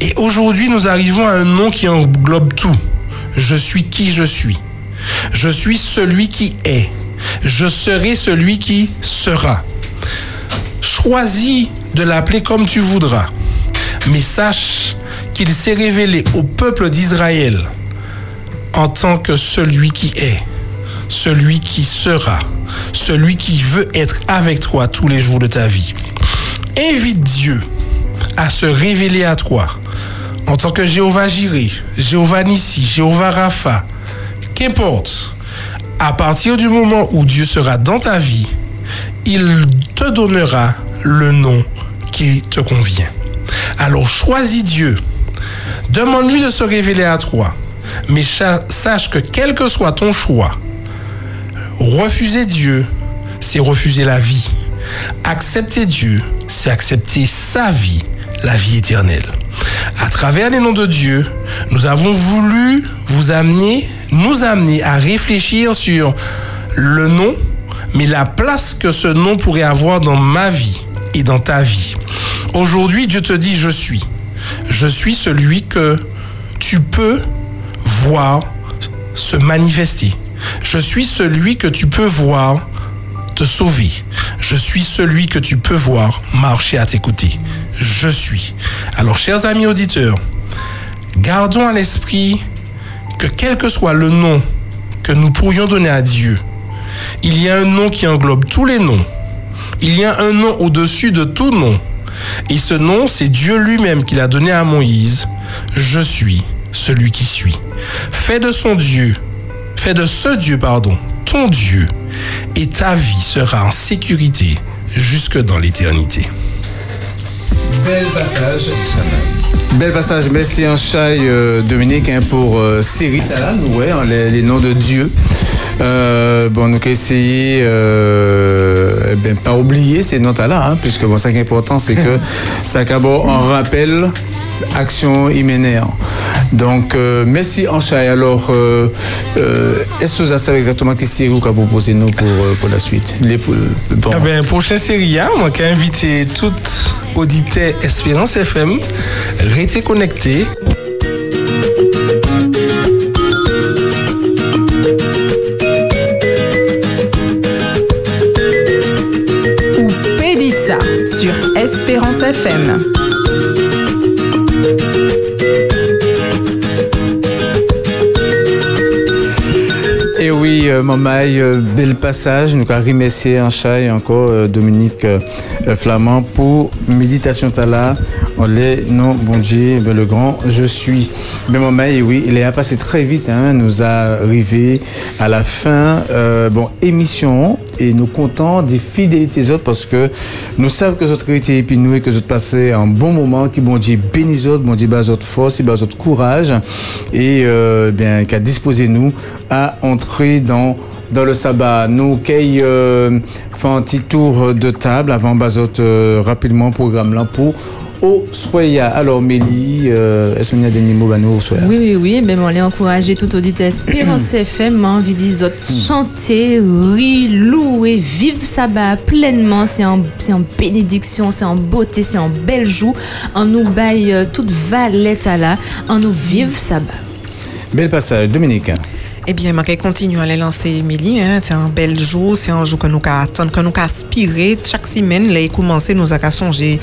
Et aujourd'hui, nous arrivons à un nom qui englobe tout. Je suis qui je suis. Je suis celui qui est. Je serai celui qui sera. Choisis de l'appeler comme tu voudras. Mais sache qu'il s'est révélé au peuple d'Israël en tant que celui qui est, celui qui sera, celui qui veut être avec toi tous les jours de ta vie. Invite Dieu à se révéler à toi en tant que Jéhovah Jireh, Jéhovah Nissi, Jéhovah Rapha, qu'importe. À partir du moment où Dieu sera dans ta vie, il te donnera le nom qui te convient. Alors choisis Dieu. Demande-lui de se révéler à toi. Mais sache que quel que soit ton choix, refuser Dieu, c'est refuser la vie. Accepter Dieu, c'est accepter sa vie, la vie éternelle. À travers les noms de Dieu, nous avons voulu vous amener, nous amener à réfléchir sur le nom, mais la place que ce nom pourrait avoir dans ma vie et dans ta vie. Aujourd'hui, Dieu te dit, je suis. Je suis celui que tu peux voir se manifester. Je suis celui que tu peux voir te sauver. Je suis celui que tu peux voir marcher à tes côtés. Je suis. Alors, chers amis auditeurs, gardons à l'esprit que quel que soit le nom que nous pourrions donner à Dieu, il y a un nom qui englobe tous les noms. Il y a un nom au-dessus de tout nom. Et ce nom, c'est Dieu lui-même qui l'a donné à Moïse. Je suis celui qui suis. Fais de son Dieu, fais de ce Dieu, pardon, ton Dieu, et ta vie sera en sécurité jusque dans l'éternité. Bel passage. Bel passage. Merci en chai euh, Dominique hein, pour euh, Siri Talan, ouais, hein, les, les noms de Dieu. Euh, bon, nous essayer, euh, eh ben, pas oublier ces notes-là, hein, puisque bon, ça qui est important, c'est que ça en rappel action hyménaire. Donc, euh, merci en chai. Alors, euh, euh, est-ce que vous savez exactement qu'est-ce que vous proposez nous pour, euh, pour la suite? Les, bon. Eh ben, prochaine série, hein, moi qui invité toute auditeur Espérance FM, restez connectés. Oui, euh, bel passage. Nous avons remercié en chat et encore euh, Dominique euh, Flamand pour Méditation Tala. On non, bon Dieu, ben, le grand, je suis. Ben Mamaï, oui, il est passé très vite. Hein, nous à la fin, bon, émission. Et nous comptons des fidélités autres parce que nous savons que notre été et nous et que vous passez un bon moment, qui bon Dieu autres, bon bas votre force, bas votre courage et euh, bien qu'à disposer nous à entrer dans dans le sabbat. Nous qui euh, un petit tour de table avant Bazot euh, rapidement programme là pour au Soya. Alors Mélie, euh, est-ce qu'il y a des mots à nous au Soya? Oui, oui, oui, mais on les encourager tout auditeur Espérance FM, envie autres chanter, rire, louer, vivre sabbat pleinement. C'est en, c'est en bénédiction, c'est en beauté, c'est en belle joue. En nous baille euh, toute valette à là, en nous vive sabbat. Bel passage, Dominique. Eh bien, je continue à les lancer, Émilie. Hein. C'est un bel jour, c'est un jour que nous attendons, que nous aspirer. Chaque semaine, les commencer, nous avons songé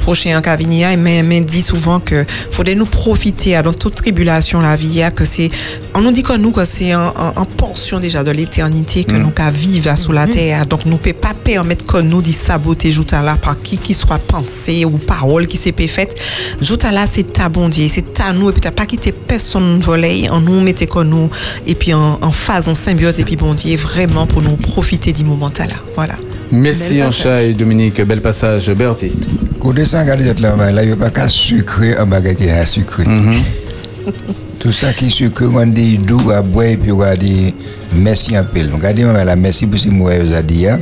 prochain en Cavinia. Mais, mais dit souvent que faudrait nous profiter hein, dans toute tribulation la vie, hein, que c'est on nous dit que nous, c'est en, en- en portion déjà de l'éternité que nous qu'à vivre sous la terre. Donc, nous ne pouvons pas permettre que nous dit saboter jouta là par qui qui soit pensé ou parole qui s'est faite. Jouta là, c'est ta bon Dieu, c'est à nous. Et puis, t'as pas quitté personne voler. En nous, mettez que nous. Et puis, en, en phase, en symbiose. Et puis, bon Dieu, vraiment pour nous profiter du moment là. Voilà. Merci Ancha et Dominique, bel passage. Bertie. Côté ça, regardez cette là, là, il n'y a pas qu'à sucrer un bagage qui est à sucrer. Tout ça qui est sucré, on dit doux à boire et puis on dit merci un peu. Regardez, on la merci pour ce que vous avez dit. hein.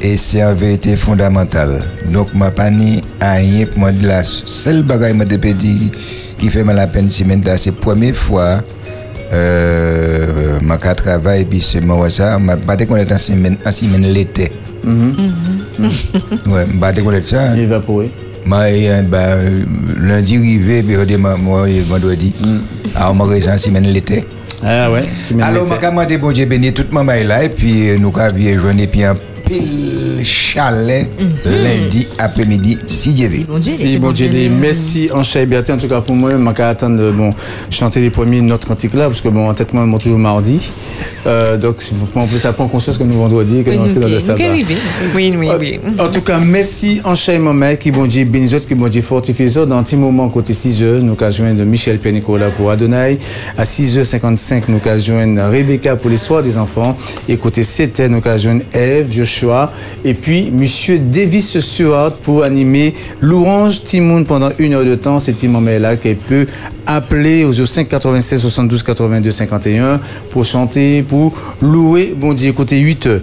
Et c'est en vérité fondamentale. Donc, je pas ni à rien pour moi la seule que dire qui fait mal la peine, c'est maintenant, c'est la première fois euh, je travaille et puis c'est moi ça, je pas qu'on est en semaine, en semaine l'été. Ouais, bah découvert ça. Évaporé. Euh, bah, lundi arrivé, puis vendredi. Alors, on m'a en semaine l'été. Ah ouais, Alors, je demandé bon Dieu béni tout le monde là, et puis nous avons journée, puis un pile chalet lundi après-midi, si Dieu veut. Si, bon Dieu, merci Ancha et Bertie. En tout cas, pour moi, je vais attendre de bon, chanter les premiers de notre cantique là, parce que bon, en tête, moi, moi, toujours mardi. Euh, donc, en plus, ça prend conscience que nous vendredi, que nous dans le sabbat. Oui, oui, oui. En tout cas, merci Ancha Maman, qui bon Dieu bénisse autres, qui bon Dieu fortifie autres. Dans un petit moment, côté 6 h nous avons joindre Michel Pierre Nicolas pour Adonai. À 6h55, nous avons joindre Rebecca pour l'histoire des enfants. Et côté 7 h nous avons Eve, Joshua. Et puis, Monsieur Davis Stewart pour animer l'Orange Timoun pendant une heure de temps. C'est Timon là qui peut appeler aux 5 96 72 82 51 pour chanter, pour louer. Bon Dieu, côté 8 heures.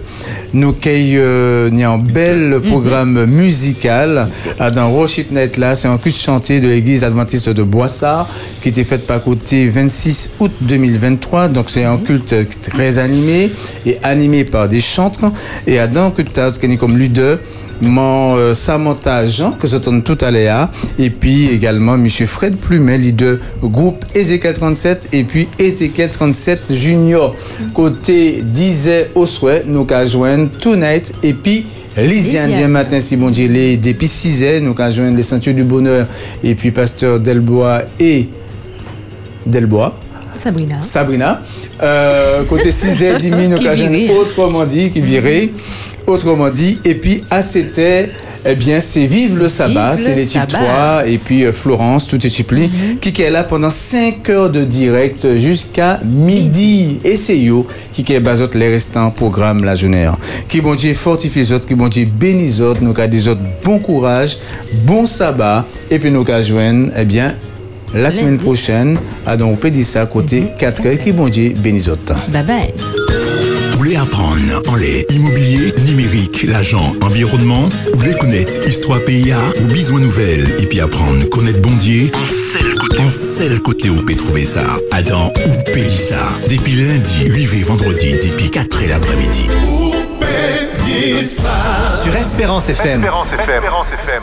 Nous avons un bel programme musical dans Worship Night là. C'est un culte chanté de l'église adventiste de Boissard qui était fait par côté 26 août 2023. Donc c'est un culte très animé et animé par des chantres. Et à dans culte comme leader mon euh, Samantha Jean, que j'entends tout à l'heure, et puis également Monsieur Fred Plumet, leader groupe Ezekiel 37, et puis Ezekiel 37 Junior. Côté disait au souhait, nous qu'à joindre Tonight, et puis Lisiane, demain matin, si bon Dieu, les- depuis 6 heures, nous qu'à joindre les Ceintures du Bonheur, et puis Pasteur Delbois et Delbois. Sabrina. Sabrina. Euh, côté 6h30, nous Qui avons virait. autrement dit, qui virait, autrement dit. Et puis à 7h, eh bien, c'est Vive le sabbat, c'est le les types sabbat. 3, et puis euh, Florence, tout est chipli, qui est là pendant 5 heures de direct jusqu'à midi. Et c'est yo qui est basote les restants programmes la journée. Qui bon Dieu fortifie les autres, qui bon Dieu bénit les autres, nous avons des autres bon courage, bon sabbat, et puis nous avons joindre, eh bien, la semaine prochaine, à donc ça côté 4 heures, qui bon Dieu bénit les autres. Bye bye. Vous voulez apprendre en les immobilier, numérique, l'agent, environnement? Ou voulez connaître histoire PIA ou besoin nouvelle et puis apprendre connaître Bondier En seul côté, en seul côté où peut trouver ça. Adam ou Pélissa. Depuis lundi, 8 et vendredi, depuis 4 et l'après-midi. Sur Espérance FM. Espérance FM.